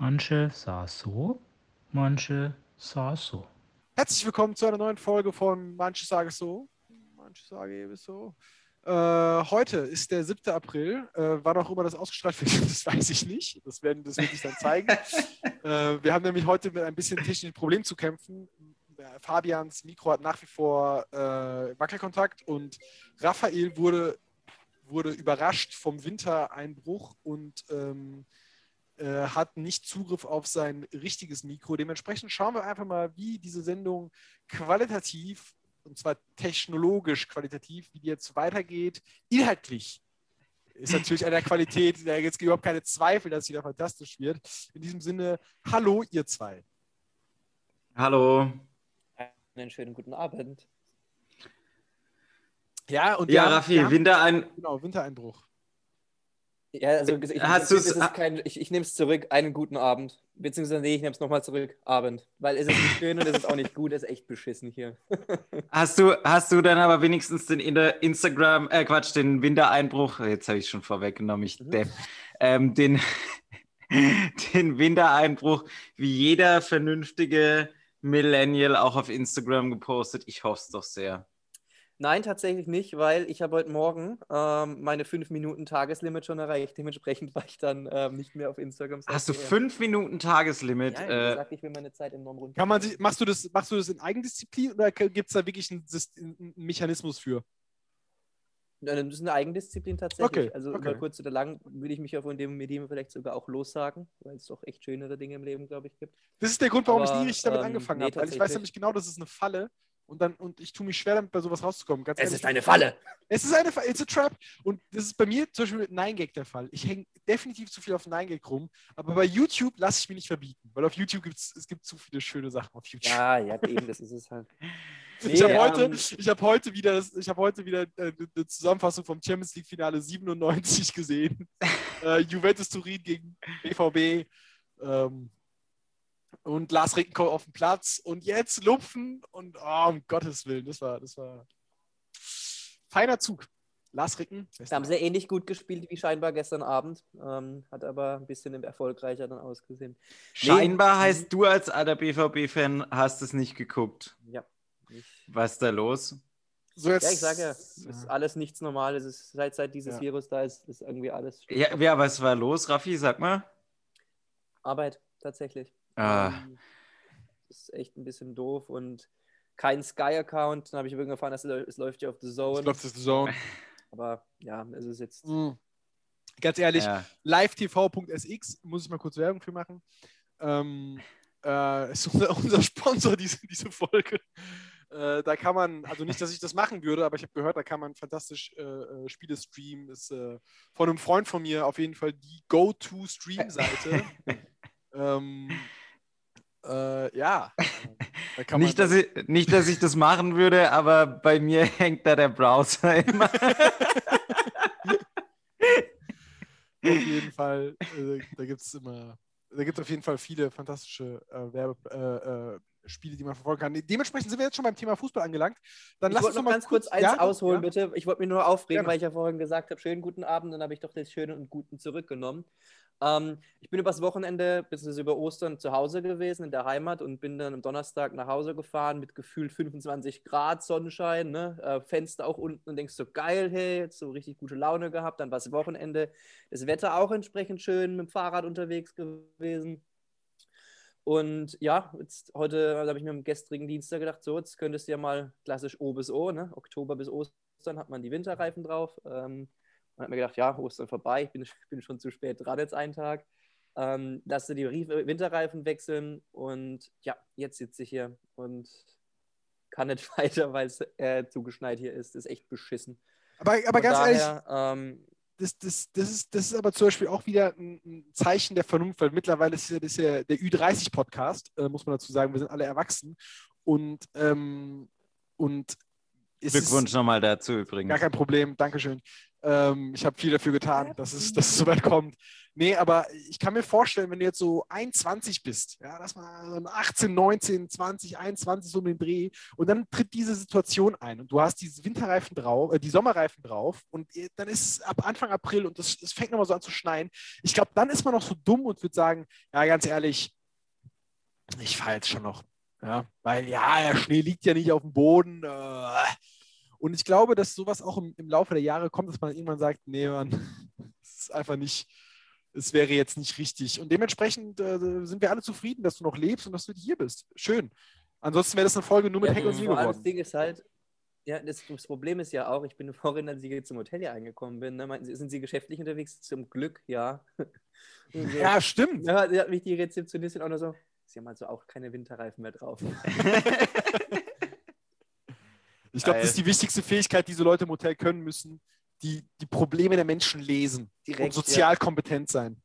Manche sah so, manche sah so. Herzlich willkommen zu einer neuen Folge von Manche sage so, manche sage eben so. Äh, heute ist der 7. April. Äh, wann auch immer das ausgestrahlt wird, das weiß ich nicht. Das werden das wird sich dann zeigen. äh, wir haben nämlich heute mit ein bisschen technischen Problem zu kämpfen. Fabians Mikro hat nach wie vor äh, Wackelkontakt und Raphael wurde, wurde überrascht vom Wintereinbruch und ähm, äh, hat nicht Zugriff auf sein richtiges Mikro. Dementsprechend schauen wir einfach mal, wie diese Sendung qualitativ, und zwar technologisch qualitativ, wie die jetzt weitergeht. Inhaltlich ist natürlich an der Qualität, da gibt es überhaupt keine Zweifel, dass sie da fantastisch wird. In diesem Sinne, hallo ihr zwei. Hallo. Einen schönen guten Abend. Ja, und Ja, haben- Raffi, wir haben- Winterein Genau, Wintereinbruch. Ja, also ich, Hast ich, es kein, ich, ich nehme es zurück, einen guten Abend. Beziehungsweise nee, ich nehme es nochmal zurück, Abend. Weil es ist nicht schön und es ist auch nicht gut, es ist echt beschissen hier. hast du, hast du dann aber wenigstens den Instagram, äh Quatsch, den Wintereinbruch, jetzt habe ich schon vorweggenommen, ich Mhm. Depp, ähm, den, den Wintereinbruch, wie jeder vernünftige Millennial auch auf Instagram gepostet. Ich hoffe es doch sehr. Nein, tatsächlich nicht, weil ich habe heute Morgen ähm, meine 5 Minuten Tageslimit schon erreicht. Dementsprechend war ich dann ähm, nicht mehr auf Instagram. Hast du seitdem. fünf Minuten Tageslimit? Ja, äh, gesagt, ich will meine Zeit enorm runter. Kann man sich, machst, du das, machst du das in Eigendisziplin oder gibt es da wirklich einen, einen Mechanismus für? Nein, Das ist eine Eigendisziplin tatsächlich. Okay, also okay. über kurz oder lang würde ich mich ja von dem Medium vielleicht sogar auch lossagen, weil es doch echt schönere Dinge im Leben, glaube ich, gibt. Das ist der Grund, warum ich Aber, nie richtig damit ähm, angefangen nee, habe. Weil ich weiß nämlich genau, das ist eine Falle. Und, dann, und ich tue mich schwer damit, bei sowas rauszukommen. Ganz ehrlich. Falle! Es ist eine Falle, it's a trap. Und das ist bei mir zum Beispiel mit 9gag der Fall. Ich hänge definitiv zu viel auf 9gag rum. Aber bei YouTube lasse ich mich nicht verbieten. Weil auf YouTube gibt es gibt zu viele schöne Sachen auf YouTube. Ja, ja, eben, das ist es halt. ich habe Nee, heute, ähm, ich hab heute wieder, das, ich hab heute wieder äh, eine Zusammenfassung vom Champions League Finale 97 gesehen. äh, Juventus Turin gegen BVB. Ähm, und Lars Rickenkow auf dem Platz und jetzt Lupfen und oh, um Gottes Willen, das war, das war feiner Zug. Lars Ricken, Da haben sie ähnlich gut gespielt wie scheinbar gestern Abend, ähm, hat aber ein bisschen erfolgreicher dann ausgesehen. scheinbar Nee. heißt du als alter BVB-Fan hast es nicht geguckt. Ja. Ich, Was ist da los? so jetzt, ja, ich sage ja, es ist alles nichts Normales. Es ist seit, seit dieses Ja. Virus da ist, ist irgendwie alles Ja, ja, was war los, Raffi? Sag mal. Arbeit, tatsächlich. Ah. Ähm, Das ist echt ein bisschen doof und kein Sky-Account. Dann habe ich irgendwann erfahren, dass es, es läuft ja auf The Zone. glaube, das ist die Zone. Aber ja, es ist jetzt. Mhm. Ganz ehrlich, Ja. livetv.sx, muss ich mal kurz Werbung für machen. Ähm, äh, ist unser, unser Sponsor, diese, diese Folge. Äh, da kann man, also nicht, dass ich das machen würde, aber ich habe gehört, da kann man fantastisch äh, äh, Spiele streamen. Ist äh, von einem Freund von mir auf jeden Fall die Go-To-Stream-Seite. ähm, äh, ja. Da kann Nicht man, dass, ich, nicht, dass ich das machen würde, aber bei mir hängt da der Browser immer. auf jeden Fall, äh, da gibt es immer, da gibt auf jeden Fall viele fantastische äh, Werbe, äh, äh, Spiele, die man verfolgen kann. Dementsprechend sind wir jetzt schon beim Thema Fußball angelangt. Dann Ich lass uns wollte noch mal ganz kurz eins ja, ausholen, ja. bitte. Ich wollte mich nur aufregen, Gerne. weil ich ja vorhin gesagt habe, schönen guten Abend, dann habe ich doch den schönen und guten zurückgenommen. Ähm, ich bin übers Wochenende, bzw. über Ostern zu Hause gewesen in der Heimat und bin dann am Donnerstag nach Hause gefahren mit gefühlt 25 Grad Sonnenschein, ne? äh, Fenster auch unten und denkst so, geil, hey, jetzt so richtig gute Laune gehabt. Dann war es Wochenende, das Wetter auch entsprechend schön, mit dem Fahrrad unterwegs gewesen. Und ja, jetzt heute habe ich mir am gestrigen Dienstag gedacht, so, jetzt könntest du ja mal klassisch O bis O, ne? Oktober bis Ostern hat man die Winterreifen drauf. Ähm, und hat mir gedacht, ja, Ostern vorbei, ich bin, ich bin schon zu spät dran jetzt einen Tag. Ähm, lass dir die Rie- Winterreifen wechseln und ja, jetzt sitze ich hier und kann nicht weiter, weil es äh, zugeschneit hier ist. Das ist echt beschissen. Aber, aber Von ganz ehrlich, daher, ähm, das, das, das, ist, das ist aber zum Beispiel auch wieder ein, ein Zeichen der Vernunft, weil mittlerweile ist ja, das ist ja der Ü30-Podcast, äh, muss man dazu sagen, wir sind alle erwachsen. Und, ähm, und Glückwunsch nochmal dazu übrigens. gar kein Problem, Dankeschön. Ähm, ich habe viel dafür getan, dass es, dass es so weit kommt. Nee, aber ich kann mir vorstellen, wenn du jetzt so 21 bist, ja, dass man 18, 19, 20, 21 so um den Dreh und dann tritt diese Situation ein und du hast diese Winterreifen drauf, äh, die Sommerreifen drauf und dann ist es ab Anfang April und es fängt nochmal so an zu schneien. Ich glaube, dann ist man noch so dumm und wird sagen, ja, ganz ehrlich, ich fahre jetzt schon noch. Ja, weil ja, der Schnee liegt ja nicht auf dem Boden. Äh, und ich glaube, dass sowas auch im, im, Laufe der Jahre kommt, dass man irgendwann sagt, nee, man, es ist einfach nicht, es wäre jetzt nicht richtig. Und dementsprechend äh, sind wir alle zufrieden, dass du noch lebst und dass du hier bist. Schön. Ansonsten wäre das eine Folge nur mit ja, Heck und Siegel geworden. Das Ding ist halt, ja, das, das, Problem ist ja auch, ich bin vorhin, als ich zum Hotel hier eingekommen bin, ne, sind Sie geschäftlich unterwegs? Zum Glück, ja. so. Ja, stimmt. Ja, hat mich die Rezeptionistin auch noch so, Sie haben also auch keine Winterreifen mehr drauf. Ich glaube, das ist die wichtigste Fähigkeit, die so Leute im Hotel können müssen, die die Probleme der Menschen lesen Direkt, und sozial ja. kompetent sein.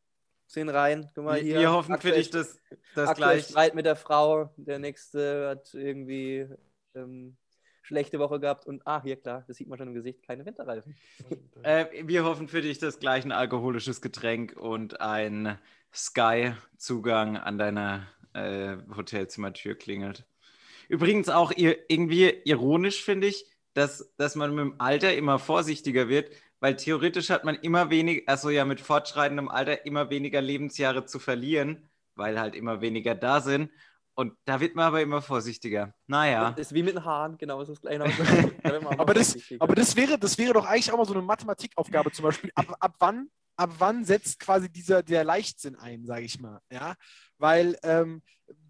Sehen rein, guck mal hier. Wir hoffen für dich, dass das gleich. Streit mit der Frau, der nächste hat irgendwie ähm, schlechte Woche gehabt und ah, hier klar, das sieht man schon im Gesicht, keine Winterreifen. äh, wir hoffen für dich, dass gleich ein alkoholisches Getränk und ein Sky-Zugang an deiner äh, Hotelzimmertür klingelt. Übrigens auch irgendwie ironisch, finde ich, dass, dass man mit dem Alter immer vorsichtiger wird, weil theoretisch hat man immer weniger, also ja mit fortschreitendem Alter immer weniger Lebensjahre zu verlieren, weil halt immer weniger da sind. Und da wird man aber immer vorsichtiger. Naja. Das ist wie mit den Haaren, genau, das ist das Gleiche. aber, das, aber das, wäre, das wäre doch eigentlich auch mal so eine Mathematikaufgabe zum Beispiel. Ab, ab, wann, ab wann setzt quasi dieser der Leichtsinn ein, sage ich mal. Ja? Weil ähm,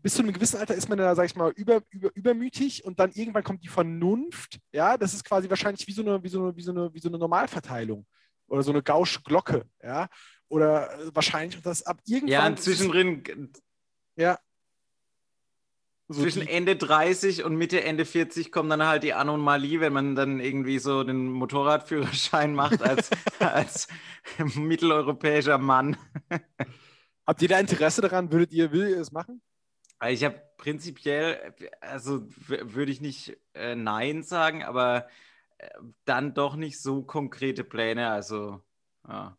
bis zu einem gewissen Alter ist man da, sag ich mal, über, über, übermütig und dann irgendwann kommt die Vernunft. Ja, das ist quasi wahrscheinlich wie so eine, wie so eine, wie so eine, wie so eine Normalverteilung oder so eine gausche Glocke. Ja, oder äh, wahrscheinlich das ab irgendwann. Ja, zwischendrin. Ja. So zwischen Ende 30 und Mitte, Ende 40 kommt dann halt die Anomalie, wenn man dann irgendwie so den Motorradführerschein macht als, als mitteleuropäischer Mann. Habt ihr da Interesse daran? Würdet ihr, will ihr es machen? Ich habe prinzipiell, also würde ich nicht äh, Nein sagen, aber äh, dann doch nicht so konkrete Pläne. Also, ja.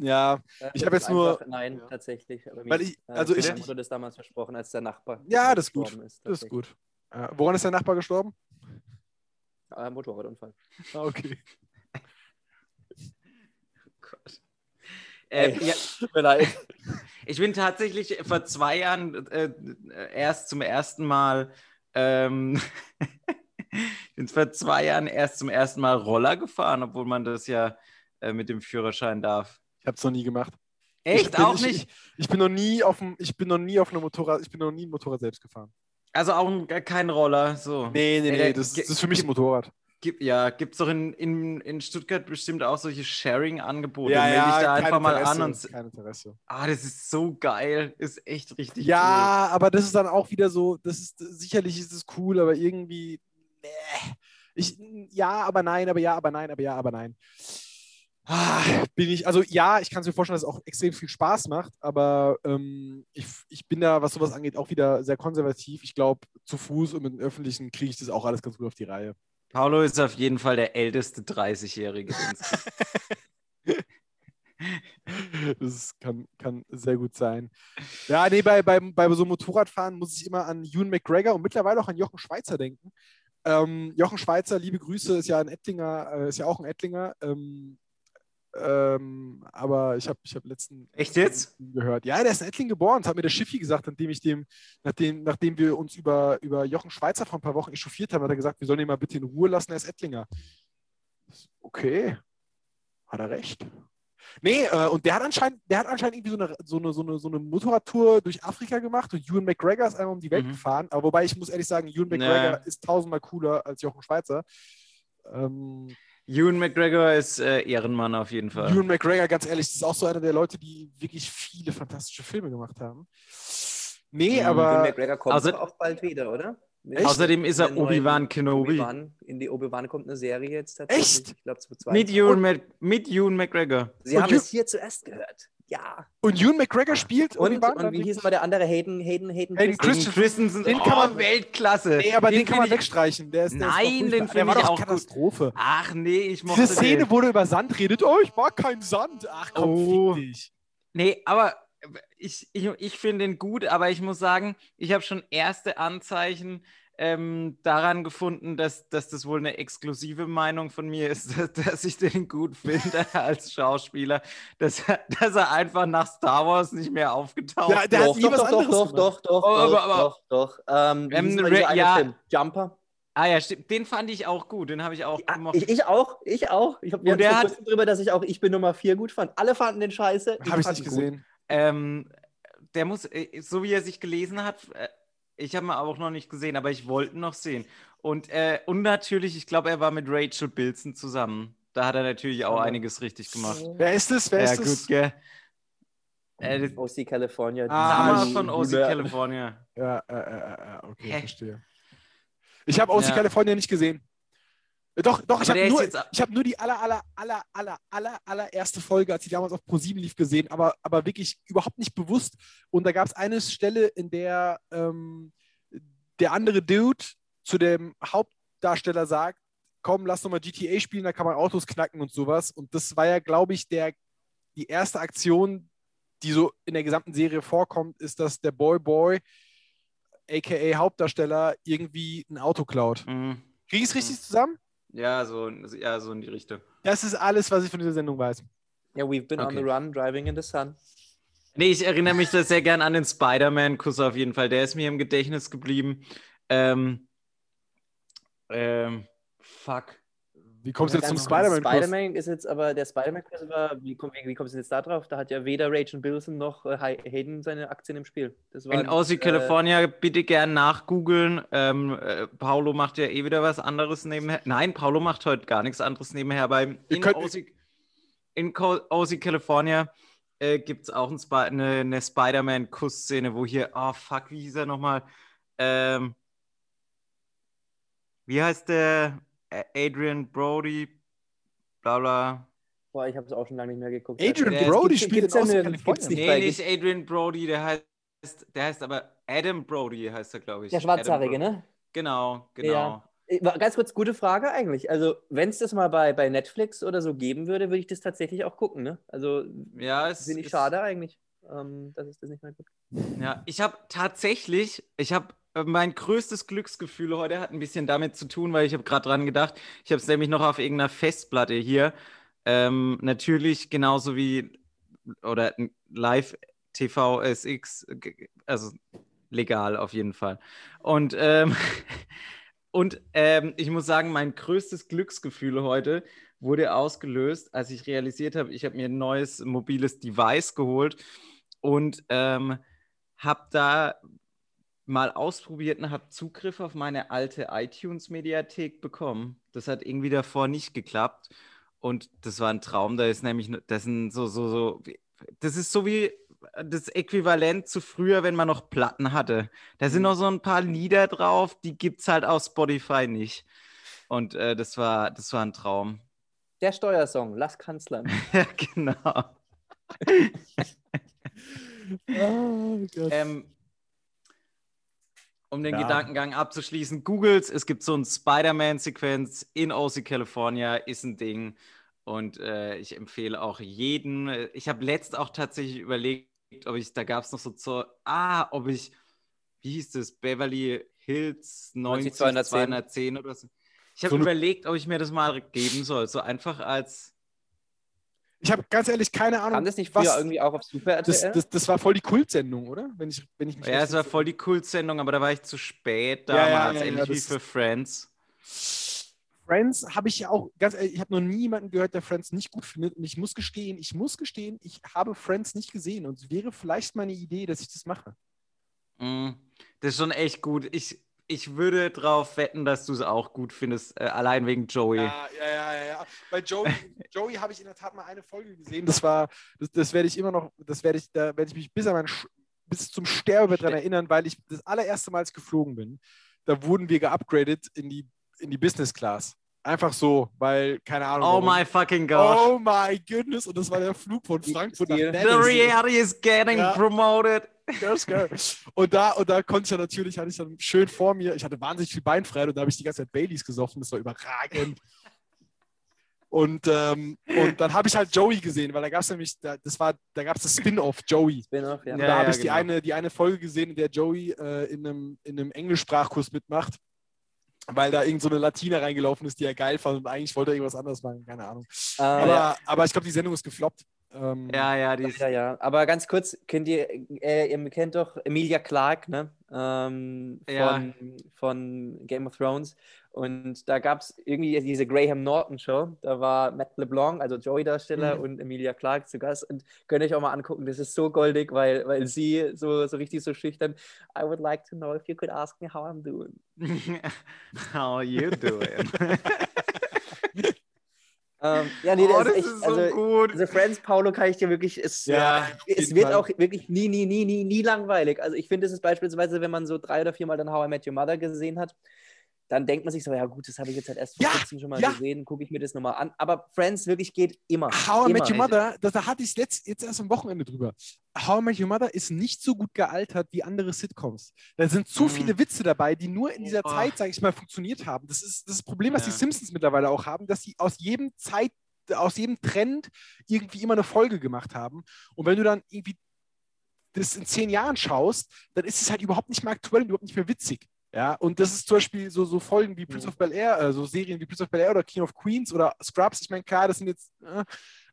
Ja, ich habe jetzt nur. Nein, ja. tatsächlich. Weil ich, also ich, wurde das damals versprochen, als der Nachbar. Ja, das ist gut. Ist, das ist gut. Ja, woran ist der Nachbar gestorben? Äh, Motorradunfall. Ah, okay. oh Gott. Äh, ja, tut mir leid. Ich bin tatsächlich vor zwei Jahren äh, erst zum ersten Mal, ähm, ich bin vor zwei Jahren erst zum ersten Mal Roller gefahren, obwohl man das ja äh, mit dem Führerschein darf. Ich habe es noch nie gemacht. Echt? Bin, auch nicht? Ich, ich, bin noch nie auf dem, ich bin noch nie auf einem Motorrad, ich bin noch nie ein Motorrad selbst gefahren. Also auch ein, kein Roller, so. Nee, nee, nee, das, das ist für mich ein Motorrad. Gibt, ja, gibt es doch in, in, in Stuttgart bestimmt auch solche Sharing-Angebote. Ja, Melde ja, dich da einfach mal an und. Kein Interesse. Ah, das ist so geil. Ist echt richtig Ja, cool. aber das ist dann auch wieder so, das ist sicherlich ist es cool, aber irgendwie. Nee. Ich, ja, aber nein, aber ja, aber nein, aber ja, aber nein. Ah, bin ich, also ja, ich kann es mir vorstellen, dass es auch extrem viel Spaß macht, aber ähm, ich, ich bin da, was sowas angeht, auch wieder sehr konservativ. Ich glaube, zu Fuß und mit dem Öffentlichen kriege ich das auch alles ganz gut auf die Reihe. Paulo ist auf jeden Fall der älteste 30-Jährige. das kann, kann sehr gut sein. Ja, nee, bei, bei, bei so Motorradfahren muss ich immer an Ewan McGregor und mittlerweile auch an Jochen Schweizer denken. Ähm, Jochen Schweizer, liebe Grüße, ist ja ein Ettlinger, äh, ist ja auch ein Ettlinger. Ähm, ähm, aber ich habe ich hab letzten Echt jetzt? gehört. Ja, der ist in Ettling geboren. Das hat mir der Schiffi gesagt, nachdem ich dem, nachdem, nachdem wir uns über, über Jochen Schweizer vor ein paar Wochen echauffiert haben, hat er gesagt, wir sollen ihn mal bitte in Ruhe lassen, er ist Ettlinger. Okay. Hat er recht. Nee, äh, und der hat anscheinend, der hat anscheinend irgendwie so eine, so eine, so eine, so eine Motorradtour durch Afrika gemacht und Ewan McGregor ist einmal um die Welt mhm. gefahren. Aber wobei ich muss ehrlich sagen, Ewan McGregor nee. ist tausendmal cooler als Jochen Schweizer. Ähm, Ewan McGregor ist äh, Ehrenmann auf jeden Fall. Ewan McGregor, ganz ehrlich, ist auch so einer der Leute, die wirklich viele fantastische Filme gemacht haben. Nee, mhm. aber. Ewan McGregor kommt also, auch bald wieder, oder? Echt? Außerdem ist er Obi-Wan Kenobi. Obi in die Obi-Wan kommt eine Serie jetzt tatsächlich. Echt? Ich glaube, mit, Ewan mit Ewan McGregor. Sie Und haben es hier zuerst gehört. Ja. Und Ewan McGregor spielt Und, und wie hieß mal der andere? Hayden, Hayden, Hayden, Hayden Christensen? Christensen, den oh, kann man- Weltklasse. Nee, aber den, kann man wegstreichen. Der ist, der ist Nein, doch den furchtbar. find Der war ich auch gut. Katastrophe. Ach nee, ich mochte Diese Szene, den. wo er über Sand redet. Oh, ich mag keinen Sand. Ach komm, Oh. fick dich. Nee, aber ich, ich, ich finde ihn gut, aber ich muss sagen, ich habe schon erste Anzeichen ähm, daran gefunden, dass, dass das wohl eine exklusive Meinung von mir ist, dass, dass ich den gut finde als Schauspieler, dass, er- dass er einfach nach Star Wars nicht mehr aufgetaucht Ja, der hat doch, nie doch, was doch, anderes doch, gemacht. doch, doch, Oh, aber- doch, aber- doch, doch. Ähm, Ähm, ja. Film? Jumper? Ah ja, stimmt. Den fand ich auch gut. Den habe ich auch Ja, gemocht. ich, ich auch, ich auch. Ich hab, wir Und der hat- drüber, dass ich auch Ich bin Nummer 4 gut fand. Alle fanden den scheiße. Habe ich nicht gesehen. Ähm, der muss, äh, so wie er sich gelesen hat, äh, ich habe ihn auch noch nicht gesehen, aber ich wollte ihn noch sehen. Und, äh, und natürlich, ich glaube, er war mit Rachel Bilson zusammen. Da hat er natürlich auch einiges richtig gemacht. Wer ist es? Wer ja, ist es? gut, gell? Äh, das OC California. Ah, Summer von OC California. Ja, äh, äh, äh, okay, Hä? verstehe. Ich habe OC Ja. California nicht gesehen. Doch, doch, ich habe nur, ich hab nur die aller, aller, aller, aller, aller, allererste Folge, als die damals auf Pro7 lief, gesehen, aber, aber wirklich überhaupt nicht bewusst. Und da gab es eine Stelle, in der ähm, der andere Dude zu dem Hauptdarsteller sagt, komm, lass doch mal GTA spielen, da kann man Autos knacken und sowas. Und das war ja, glaube ich, der, die erste Aktion, die so in der gesamten Serie vorkommt, ist, dass der Boy Boy, aka Hauptdarsteller, irgendwie ein Auto klaut. Mhm. Kriege ich es richtig zusammen? Ja, so, ja, so in die Richtung. Das ist alles, was ich von dieser Sendung weiß. Ja, we've been on Okay. the run, driving in the sun. Nee, ich erinnere mich da sehr gern an den Spider-Man-Kuss auf jeden Fall. Der ist mir im Gedächtnis geblieben. Ähm, ähm, fuck. Wie kommst du jetzt zum Spider-Man? Spider-Man ist jetzt aber, der Spider-Man-Kurs war, wie, komm, wie, wie kommst du jetzt da drauf? Da hat ja weder Rachel Bilson noch äh, Hay- Hayden seine Aktien im Spiel. Das war, In OC äh, California bitte gern nachgoogeln. Ähm, äh, Paulo macht ja eh wieder was anderes nebenher. Nein, Paulo macht heute gar nichts anderes nebenher. Beim in könnt- OC, in OC California äh, gibt es auch ein Spi eine, eine Spider-Man-Kussszene, wo hier, oh fuck, wie hieß er nochmal? Ähm, wie heißt der? Adrian Brody, bla bla. Boah, ich habe es auch schon lange nicht mehr geguckt. Adrian Ja, es Brody gibt- spielt gibt's in gibt's nicht Nee, bei- nicht Adrian Brody, der heißt, der heißt aber Adam Brody, heißt er, glaube ich. Der Schwarzhaarige, ne? Genau, genau. Ja. Äh, war- Ganz kurz, gute Frage eigentlich. Also, wenn es das mal bei, bei Netflix oder so geben würde, würde ich das tatsächlich auch gucken, ne? Also, Ja, es finde ich schade eigentlich, ähm, dass es das nicht mehr gibt. Ja, ich habe tatsächlich, ich habe mein größtes Glücksgefühl heute hat ein bisschen damit zu tun, weil ich habe gerade dran gedacht, ich habe es nämlich noch auf irgendeiner Festplatte hier. Ähm, natürlich genauso wie oder Live TV SX, also legal auf jeden Fall. Und ähm, und ähm, ich muss sagen, mein größtes Glücksgefühl heute wurde ausgelöst, als ich realisiert habe, ich habe mir ein neues mobiles Device geholt und ähm, habe da mal ausprobiert und habe Zugriff auf meine alte iTunes-Mediathek bekommen. Das hat irgendwie davor nicht geklappt. Und das war ein Traum. Da ist nämlich, das sind so, so, so, das ist so wie das Äquivalent zu früher, wenn man noch Platten hatte. Da sind noch so ein paar Lieder drauf, die gibt es halt auf Spotify nicht. Und äh, das war, das war ein Traum. Der Steuersong, Lass Kanzlern. ja, genau. Oh Gott. Ähm, um den Ja. Gedankengang abzuschließen, Googles, es gibt so ein Spider-Man-Sequenz in OC California, ist ein Ding. Und äh, ich empfehle auch jeden. Ich habe letzt auch tatsächlich überlegt, ob ich, da gab es noch so, so, ah, ob ich, wie hieß das, Beverly Hills 90 210. 210 oder so. Ich habe So überlegt, ob ich mir das mal geben soll. So einfach als, Ich habe ganz ehrlich keine Ahnung. Kam das nicht früher was, irgendwie auch auf Super RTL? das, das, das war voll die Kultsendung, oder? Wenn ich, wenn ich mich ja, es war voll die Kultsendung, aber da war ich zu spät Ja, ja, damals, ja, ja, ähnlich wie für Friends. Friends habe ich ja auch, ganz ehrlich, ich habe noch nie jemanden gehört, der Friends nicht gut findet. Und ich muss gestehen, ich muss gestehen, ich habe Friends nicht gesehen. Und es wäre vielleicht meine Idee, dass ich das mache. Mm, Das ist schon echt gut. Ich, ich würde darauf wetten, dass du es auch gut findest, äh, allein wegen Joey. Ja, ja, ja, ja. Bei Joey, Joey habe ich in der Tat mal eine Folge gesehen. Das war, das, das werde ich immer noch, das werde ich, da werde ich mich bis an mein, bis zum Sterbebett daran erinnern, weil ich das allererste Mal geflogen bin. Da wurden wir geupgradet in die, in die Business Class. Einfach so, weil, keine Ahnung. Oh warum. my fucking gosh. Oh my goodness. Und das war der Flug von Frankfurt nach Stil. The reality is getting Ja. promoted. Ganz geil. Und da, und da konnte ich ja natürlich, hatte ich dann schön vor mir, ich hatte wahnsinnig viel Beinfreiheit und da habe ich die ganze Zeit Baileys gesoffen, das war überragend. Und, ähm, und dann habe ich halt Joey gesehen, weil da gab es nämlich, da, das war, da gab es das Spin-off Joey. Spin-off, ja. Und Ja, da habe ja, ich die, genau. eine, die eine Folge gesehen, in der Joey äh, in, einem, in einem Englischsprachkurs mitmacht, weil da irgend so eine Latina reingelaufen ist, die er geil fand und eigentlich wollte er irgendwas anderes machen, keine Ahnung. Äh, Aber, aber ich glaube, die Sendung ist gefloppt. Ähm, Ja, ja, die ist. Ja, ja. Aber ganz kurz, kennt ihr, äh, ihr kennt doch Emilia Clarke, ne? Ähm, von, Ja. von Game of Thrones. Und da gab es irgendwie diese Graham Norton Show. Da war Matt LeBlanc, also Joey-Darsteller, Mhm. und Emilia Clarke zu Gast. Und könnt ihr euch auch mal angucken, das ist so goldig, weil, weil sie so, so richtig so schüchtern. I would like to know if you could ask me how I'm doing. How you doing? Ähm, ja, nee, oh, das das ist echt, ist so also, gut. also Friends, Paulo, kann ich dir wirklich, es, Ja, es wird Fall. auch wirklich nie, nie, nie, nie, nie langweilig. Also ich finde, es ist beispielsweise, wenn man so drei oder viermal dann How I Met Your Mother gesehen hat, dann denkt man sich so, ja gut, das habe ich jetzt halt erst vor Ja, kurzem schon mal ja. gesehen, gucke ich mir das nochmal an. Aber Friends wirklich geht immer. How I immer. Met Your Mother, das, da hatte ich letzt, jetzt erst am Wochenende drüber. How I Met Your Mother ist nicht so gut gealtert wie andere Sitcoms. Da sind zu Mhm. viele Witze dabei, die nur in dieser Oh. Zeit, sage ich mal, funktioniert haben. Das ist das, ist das Problem, was Ja. die Simpsons mittlerweile auch haben, dass sie aus jedem Zeit, aus jedem Trend irgendwie immer eine Folge gemacht haben. Und wenn du dann irgendwie das in zehn Jahren schaust, dann ist es halt überhaupt nicht mehr aktuell und überhaupt nicht mehr witzig. Ja, und das ist zum Beispiel so, so Folgen wie Prince Mhm. of Bel Air, äh, so Serien wie Prince of Bel Air oder King of Queens oder Scrubs. Ich meine, klar, das sind jetzt, äh,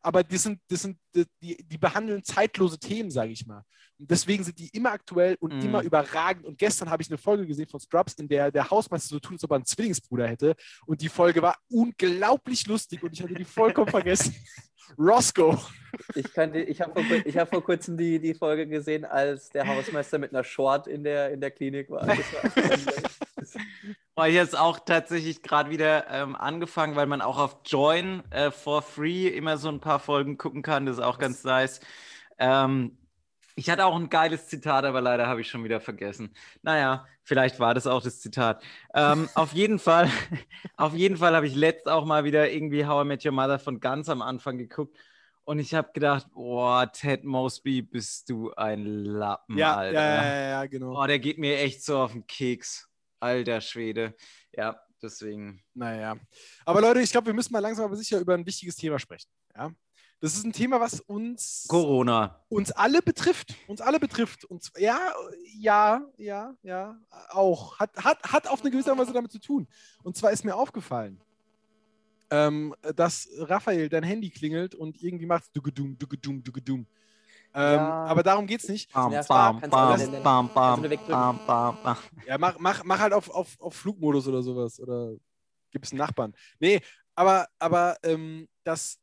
aber die sind, das sind, die, die, behandeln zeitlose Themen, sage ich mal. Und deswegen sind die immer aktuell und Mhm. immer überragend. Und gestern habe ich eine Folge gesehen von Scrubs, in der der Hausmeister so tut, als ob er einen Zwillingsbruder hätte. Und die Folge war unglaublich lustig und ich hatte die vollkommen vergessen. Roscoe. Ich, ich habe vor, ich hab vor kurzem die, die Folge gesehen, als der Hausmeister mit einer Short in der, in der Klinik war. Das war ich habe jetzt auch tatsächlich gerade wieder ähm, angefangen, weil man auch auf Join äh, for free immer so ein paar Folgen gucken kann. Das ist auch ganz nice. Ähm, ich hatte auch ein geiles Zitat, aber leider habe ich schon wieder vergessen. Naja, vielleicht war das auch das Zitat. Ähm, auf jeden Fall, auf jeden Fall habe ich letzt auch mal wieder irgendwie How I Met Your Mother von ganz am Anfang geguckt. Und ich habe gedacht, boah, Ted Mosby, bist du ein Lappen, Ja, Alter. ja, ja, ja, genau. Oh, der geht mir echt so auf den Keks. Alter Schwede. Ja, deswegen. Naja. Aber Leute, ich glaube, wir müssen mal langsam aber sicher über ein wichtiges Thema sprechen. Ja? Das ist ein Thema, was uns, Corona. uns alle betrifft. Uns alle betrifft. Und ja, ja, ja, ja, auch. Hat, hat, hat auf eine gewisse Art und Weise damit zu tun. Und zwar ist mir aufgefallen, ähm, dass Raphael dein Handy klingelt und irgendwie macht dugedum, dugedum, dugedum. Ähm, Ja. Aber darum geht's nicht. Bam, Ja, bam, du du bam, bam, bam. Ja, mach, mach, mach halt auf, auf, auf Flugmodus oder sowas. Oder gibt es einen Nachbarn. Nee, aber, aber ähm, dass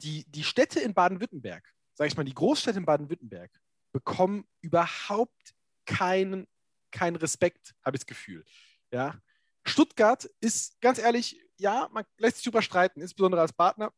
die, die Städte in Baden-Württemberg, sag ich mal, die Großstädte in Baden-Württemberg, bekommen überhaupt keinen, keinen Respekt, habe ich das Gefühl. Ja? Stuttgart ist, ganz ehrlich, ja, man lässt sich überstreiten, insbesondere als Partner.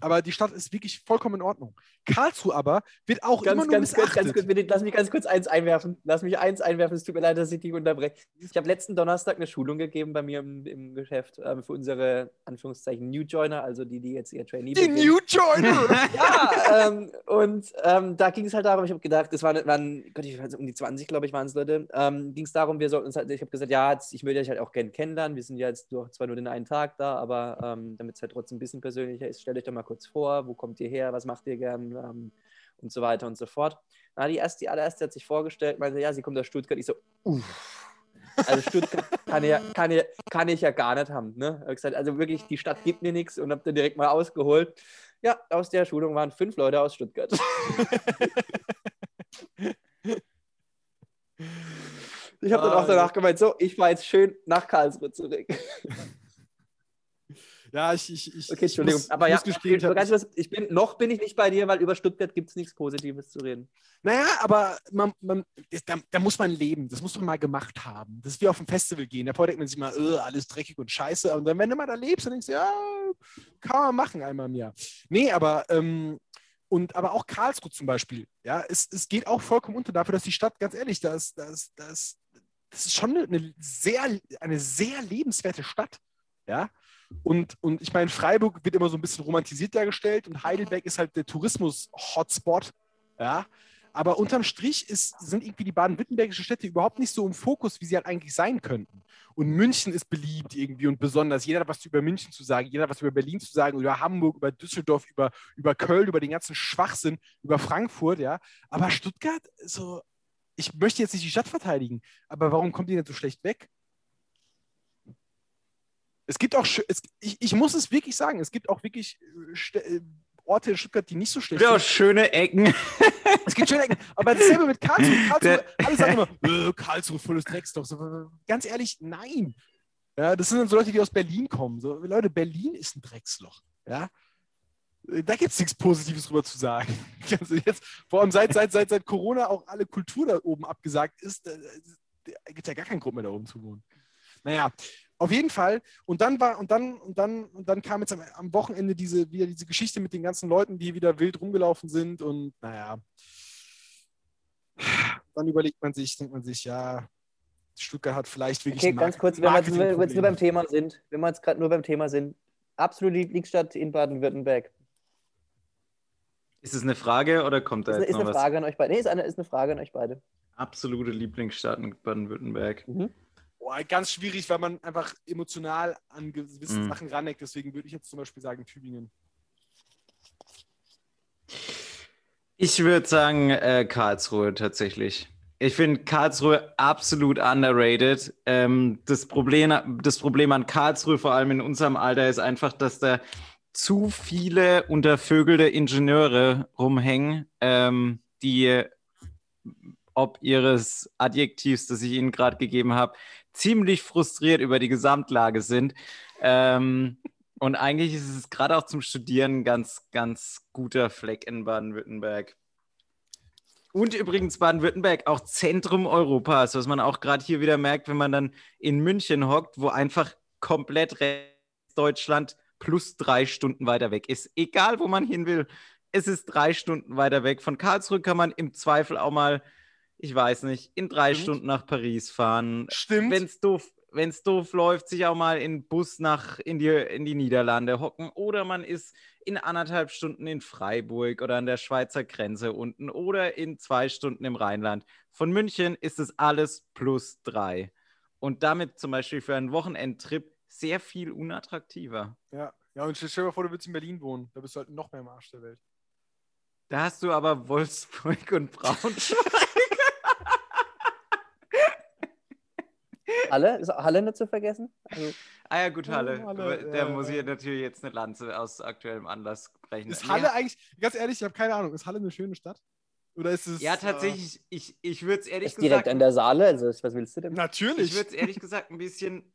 Aber die Stadt ist wirklich vollkommen in Ordnung. Karlsruhe aber wird auch immer Ganz, nur ganz, kurz, missachtet. ganz kurz, bitte, lass mich ganz kurz eins einwerfen. Lass mich eins einwerfen. Es tut mir leid, dass ich dich unterbreche. Ich habe letzten Donnerstag eine Schulung gegeben bei mir im, im Geschäft ähm, für unsere Anführungszeichen New Joiner, also die, die jetzt ihr Trainee die beginnen. New Joiner! Ja, ähm, und ähm, da ging es halt darum, ich habe gedacht, es waren, waren Gott, ich weiß, um die 20, glaube ich, waren es Leute, ähm, ging es darum, wir sollten uns halt, ich habe gesagt, ja, jetzt, ich würde euch halt auch gerne kennenlernen, wir sind ja jetzt zwar nur den einen Tag da, aber ähm, damit es halt trotzdem ein bisschen persönlicher ist, stellt euch doch mal kurz vor, wo kommt ihr her, was macht ihr gern ähm, und so weiter und so fort. Na, die, erste, die allererste hat sich vorgestellt, meinte, ja, sie kommt aus Stuttgart, ich so, uff. Also Stuttgart kann ich, ja- kann, ich, kann ich ja gar nicht haben. Ne? Hab gesagt, also wirklich, die Stadt gibt mir nichts und habe dann direkt mal ausgeholt. Ja, aus der Schulung waren fünf Leute aus Stuttgart. Ich habe dann auch danach gemeint, so, ich fahre jetzt schön nach Karlsruhe zurück. Ja, ich, ich, ich, Okay, Entschuldigung. muss- Aber ja, gestehen, ich kurz, ich bin, noch bin ich nicht bei dir, weil über Stuttgart gibt es nichts Positives zu reden. Naja, aber man, man, da, da muss man leben. Das muss man mal gemacht haben. Das ist wie auf ein Festival gehen. Davor denkt man sich mal, "Äh, alles dreckig und scheiße. Und dann, wenn du mal da lebst, dann denkst du, ja, kann man machen einmal im Jahr. Nee, aber, ähm, und, aber auch Karlsruhe zum Beispiel. Ja, es, es geht auch vollkommen unter dafür, dass die Stadt, ganz ehrlich, das, das, das, das ist schon eine sehr, eine sehr lebenswerte Stadt. Ja. Und, und ich meine, Freiburg wird immer so ein bisschen romantisiert dargestellt und Heidelberg ist halt der Tourismus-Hotspot. Ja. Aber unterm Strich ist, sind irgendwie die baden-württembergischen Städte überhaupt nicht so im Fokus, wie sie halt eigentlich sein könnten. Und München ist beliebt irgendwie und besonders. Jeder hat was über München zu sagen, jeder hat was über Berlin zu sagen, über Hamburg, über Düsseldorf, über, über Köln, über den ganzen Schwachsinn, über Frankfurt, ja. Aber Stuttgart, so, ich möchte jetzt nicht die Stadt verteidigen, aber warum kommt die denn so schlecht weg? Es gibt auch, es, ich, ich muss es wirklich sagen, es gibt auch wirklich äh, äh, Orte in Stuttgart, die nicht so schlecht Ja, sind. schöne Ecken. Es gibt schöne Ecken, aber dasselbe mit Karlsruhe. Karlsruhe alle sagen immer, äh, Karlsruhe volles Drecksloch. So, ganz ehrlich, nein. Ja, das sind dann so Leute, die aus Berlin kommen. So, Leute, Berlin ist ein Drecksloch. Ja? Da gibt es nichts Positives drüber zu sagen. Also jetzt, vor allem seit, seit, seit, seit Corona auch alle Kultur da oben abgesagt ist, gibt es ja gar keinen Grund mehr da oben zu wohnen. Naja, auf jeden Fall. Und dann war, und dann, und dann, und dann kam jetzt am, am Wochenende diese, wieder diese Geschichte mit den ganzen Leuten, die wieder wild rumgelaufen sind. Und naja, dann überlegt man sich, denkt man sich, ja, Stuttgart hat vielleicht wirklich Okay, ganz kurz, wenn wir jetzt, wenn wir jetzt nur beim Thema sind, wenn wir jetzt gerade nur beim Thema sind, absolute Lieblingsstadt in Baden-Württemberg. Ist es eine Frage oder kommt da Ist, eine- jetzt ist noch eine was? Frage an euch beide. Nee, ist eine, ist eine Frage an euch beide. Absolute Lieblingsstadt in Baden-Württemberg. Boah, ganz schwierig, weil man einfach emotional an gewisse Mhm. Sachen raneckt. Deswegen würde ich jetzt zum Beispiel sagen Tübingen. Ich würde sagen äh, Karlsruhe tatsächlich. Ich finde Karlsruhe absolut underrated. Ähm, das, Problem, das Problem an Karlsruhe, vor allem in unserem Alter, ist einfach, dass da zu viele untervögelte Ingenieure rumhängen, ähm, die ob ihres Adjektivs, das ich Ihnen gerade gegeben habe, ziemlich frustriert über die Gesamtlage sind. Ähm, und eigentlich ist es gerade auch zum Studieren ein ganz, ganz guter Fleck in Baden-Württemberg. Und übrigens Baden-Württemberg auch Zentrum Europas, was man auch gerade hier wieder merkt, wenn man dann in München hockt, wo einfach komplett Deutschland plus drei Stunden weiter weg ist. Egal, wo man hin will, es ist drei Stunden weiter weg. Von Karlsruhe kann man im Zweifel auch mal, ich weiß nicht, in drei Stimmt. Stunden nach Paris fahren. Stimmt. Wenn es doof, wenn's doof läuft, sich auch mal in Bus nach in die, in die Niederlande hocken. Oder man ist in anderthalb Stunden in Freiburg oder an der Schweizer Grenze unten oder in zwei Stunden im Rheinland. Von München ist es alles plus drei. Und damit zum Beispiel für einen Wochenendtrip sehr viel unattraktiver. Ja. ja, und stell dir mal vor, du würdest in Berlin wohnen. Da bist du halt noch mehr im Arsch der Welt. Da hast du aber Wolfsburg und Braunschweig. Halle? Ist Halle nicht zu vergessen? Also, ah ja, gut, Halle. Halle, Aber ja, da muss ich ja. natürlich jetzt eine Lanze aus aktuellem Anlass brechen. Ist Halle eigentlich, ganz ehrlich, ich habe keine Ahnung, ist Halle eine schöne Stadt? Oder ist es. Ja, tatsächlich, ich, ich würde es ehrlich ist direkt gesagt. an der Saale, also was willst du Äh, denn? natürlich. Ich würde es ehrlich gesagt ein bisschen.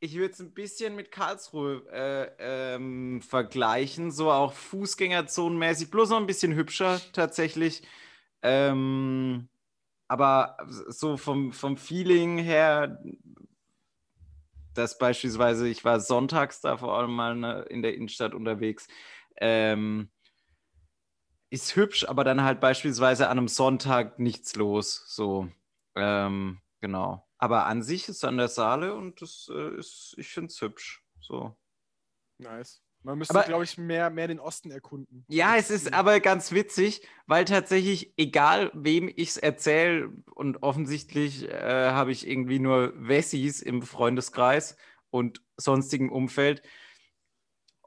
Ich würde es ein bisschen mit Karlsruhe äh, ähm, vergleichen, so auch Fußgängerzonenmäßig, bloß noch ein bisschen hübscher tatsächlich. Ähm, aber so vom, vom Feeling her, dass beispielsweise, ich war sonntags da vor allem mal ne, in der Innenstadt unterwegs, ähm, ist hübsch, aber dann halt beispielsweise an einem Sonntag nichts los. So, ähm, genau. Aber an sich ist an der Saale und das äh, ist, ich finde es hübsch. So. nice. Man müsste, glaube ich, mehr, mehr den Osten erkunden. Ja, es ist aber ganz witzig, weil tatsächlich, egal wem ich es erzähle, und offensichtlich äh, habe ich irgendwie nur Wessis im Freundeskreis und sonstigem Umfeld.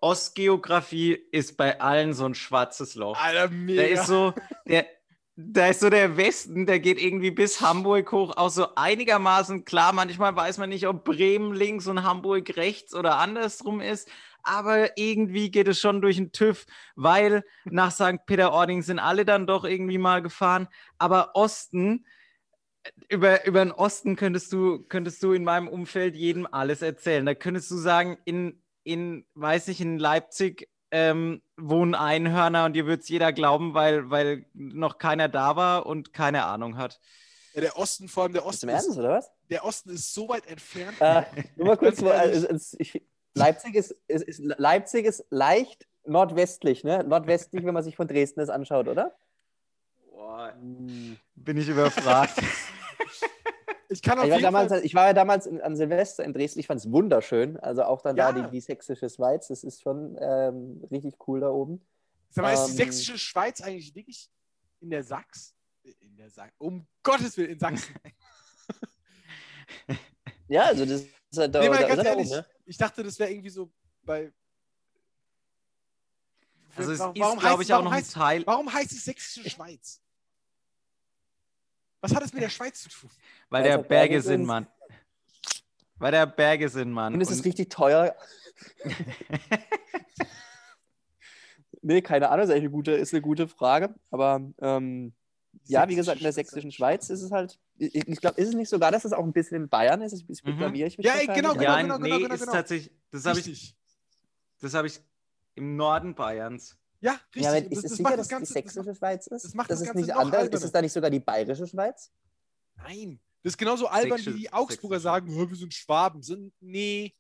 Ostgeografie ist bei allen so ein schwarzes Loch. Alter, Da mega. ist so, der, da ist so der Westen, der geht irgendwie bis Hamburg hoch, auch so einigermaßen klar. Manchmal weiß man nicht, ob Bremen links und Hamburg rechts oder andersrum ist. Aber irgendwie geht es schon durch den TÜV, weil nach St. Peter-Ording sind alle dann doch irgendwie mal gefahren. Aber Osten, über, über den Osten könntest du, könntest du in meinem Umfeld jedem alles erzählen. Da könntest du sagen, in, in weiß nicht, in Leipzig ähm, wohnen Einhörner und dir wird es jeder glauben, weil, weil noch keiner da war und keine Ahnung hat. ja, der Osten, vor allem der Ist Osten, im Ernst, ist, oder was? der Osten ist so weit entfernt. Äh, nur mal kurz, wo, ehrlich. also, es- ich, Leipzig, ist, ist, ist, Leipzig ist leicht nordwestlich, ne? Nordwestlich, wenn man sich von Dresden das anschaut, oder? Boah, bin ich überfragt. Ich, kann auf Ich war, jeden damals, ich war ja damals in, an Silvester in Dresden. Ich fand es wunderschön. Also auch dann Ja. da die, die sächsische Schweiz. Das ist schon ähm, richtig cool da oben. Sag mal, ist die ähm, sächsische Schweiz eigentlich wirklich in der Sachs? In der Sachs. Um Gottes Willen, in Sachsen. Ja, also das ist da, Nee, mal da, ganz ehrlich, oben, ne? ich dachte, das wäre irgendwie so bei. Also es Warum- ist, glaube heißt- ich, auch noch ein heißt- Teil, Warum heißt es sächsische Schweiz? Was hat es mit der Schweiz zu tun? weil der es Berge sind. Mann. Weil der Berge sind, Mann. Und es ist richtig teuer. nee, keine Ahnung, ist eine gute, ist eine gute Frage. Aber ähm, ja, wie gesagt, in der sächsischen Schweiz ist es halt. Ich, ich glaube, ist es nicht sogar, dass es auch ein bisschen in Bayern ist? Ich, ich Mhm. blamiere ich mich Ja, genau, aber- ja, genau, nee, genau, genau, ist genau. tatsächlich, das habe ich, das habe ich im Norden Bayerns. Ja, richtig. Ja, aber ist das, es das macht sicher, das dass die Ganze. Das sächsische Schweiz ist? das macht das das ist nicht anders. Ist es da nicht sogar die bayerische Schweiz? nein. Das ist genauso albern, wie Sächsische- die Augsburger sächsische. sagen, "Hö, wir sind Schwaben. Sind, nee.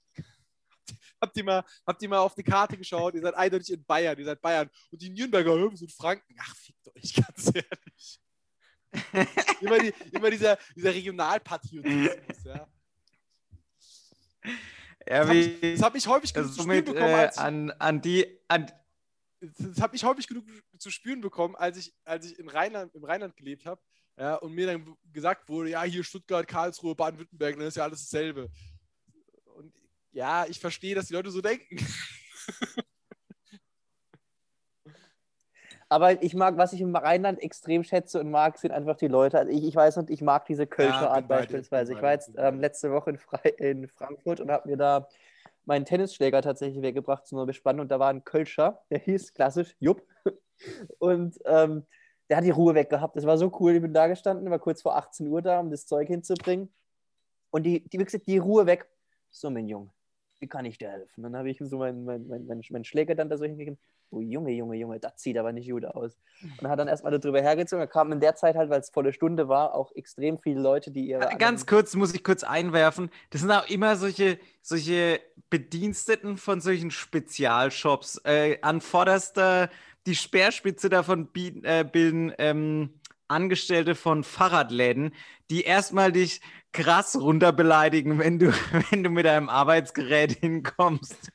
Habt ihr, mal, habt ihr mal auf die Karte geschaut? Ihr seid eindeutig in Bayern. Ihr seid Bayern. Und die Nürnberger, "Hö, wir sind Franken. Ach, fickt euch, ganz ehrlich. immer, die, immer dieser, dieser Regionalpatriotismus. Ja. Ja, Das habe ich, hab ich häufig genug zu spüren bekommen, äh, als ich, an, an die, an, das habe ich häufig genug zu spüren bekommen, als ich, als ich in Rheinland, im Rheinland gelebt habe. Ja, und mir dann gesagt wurde, ja, hier Stuttgart, Karlsruhe, Baden-Württemberg, dann ist ja alles dasselbe. Und ja, ich verstehe, dass die Leute so denken. Aber ich mag, was ich im Rheinland extrem schätze und mag, sind einfach die Leute. Also ich, ich weiß nicht, ich mag diese Kölsche Ja, Art beispielsweise. Ich war jetzt ähm, letzte Woche in, Fre in Frankfurt und habe mir da meinen Tennisschläger tatsächlich weggebracht zum Bespannen und da war ein Kölscher, der hieß klassisch Jupp. Und ähm, der hat die Ruhe weggehabt. Das war so cool. Ich bin da gestanden, war kurz vor 18 Uhr da, um das Zeug hinzubringen. Und die, die, wie gesagt, die Ruhe weg. So, mein Junge, wie kann ich dir helfen? Dann habe ich so meinen mein, mein, mein, mein Schläger dann da so hingegeben. Oh, Junge, Junge, Junge, das sieht aber nicht gut aus. Und hat dann erstmal darüber hergezogen. Da kamen in der Zeit halt, weil es volle Stunde war, auch extrem viele Leute, die ihre. Äh, Ganz kurz, muss ich kurz einwerfen. Das sind auch immer solche, solche Bediensteten von solchen Spezialshops. Äh, an vorderster, die Speerspitze davon bieten, äh, bilden ähm, Angestellte von Fahrradläden, die erstmal dich krass runterbeleidigen, wenn du, wenn du mit deinem Arbeitsgerät hinkommst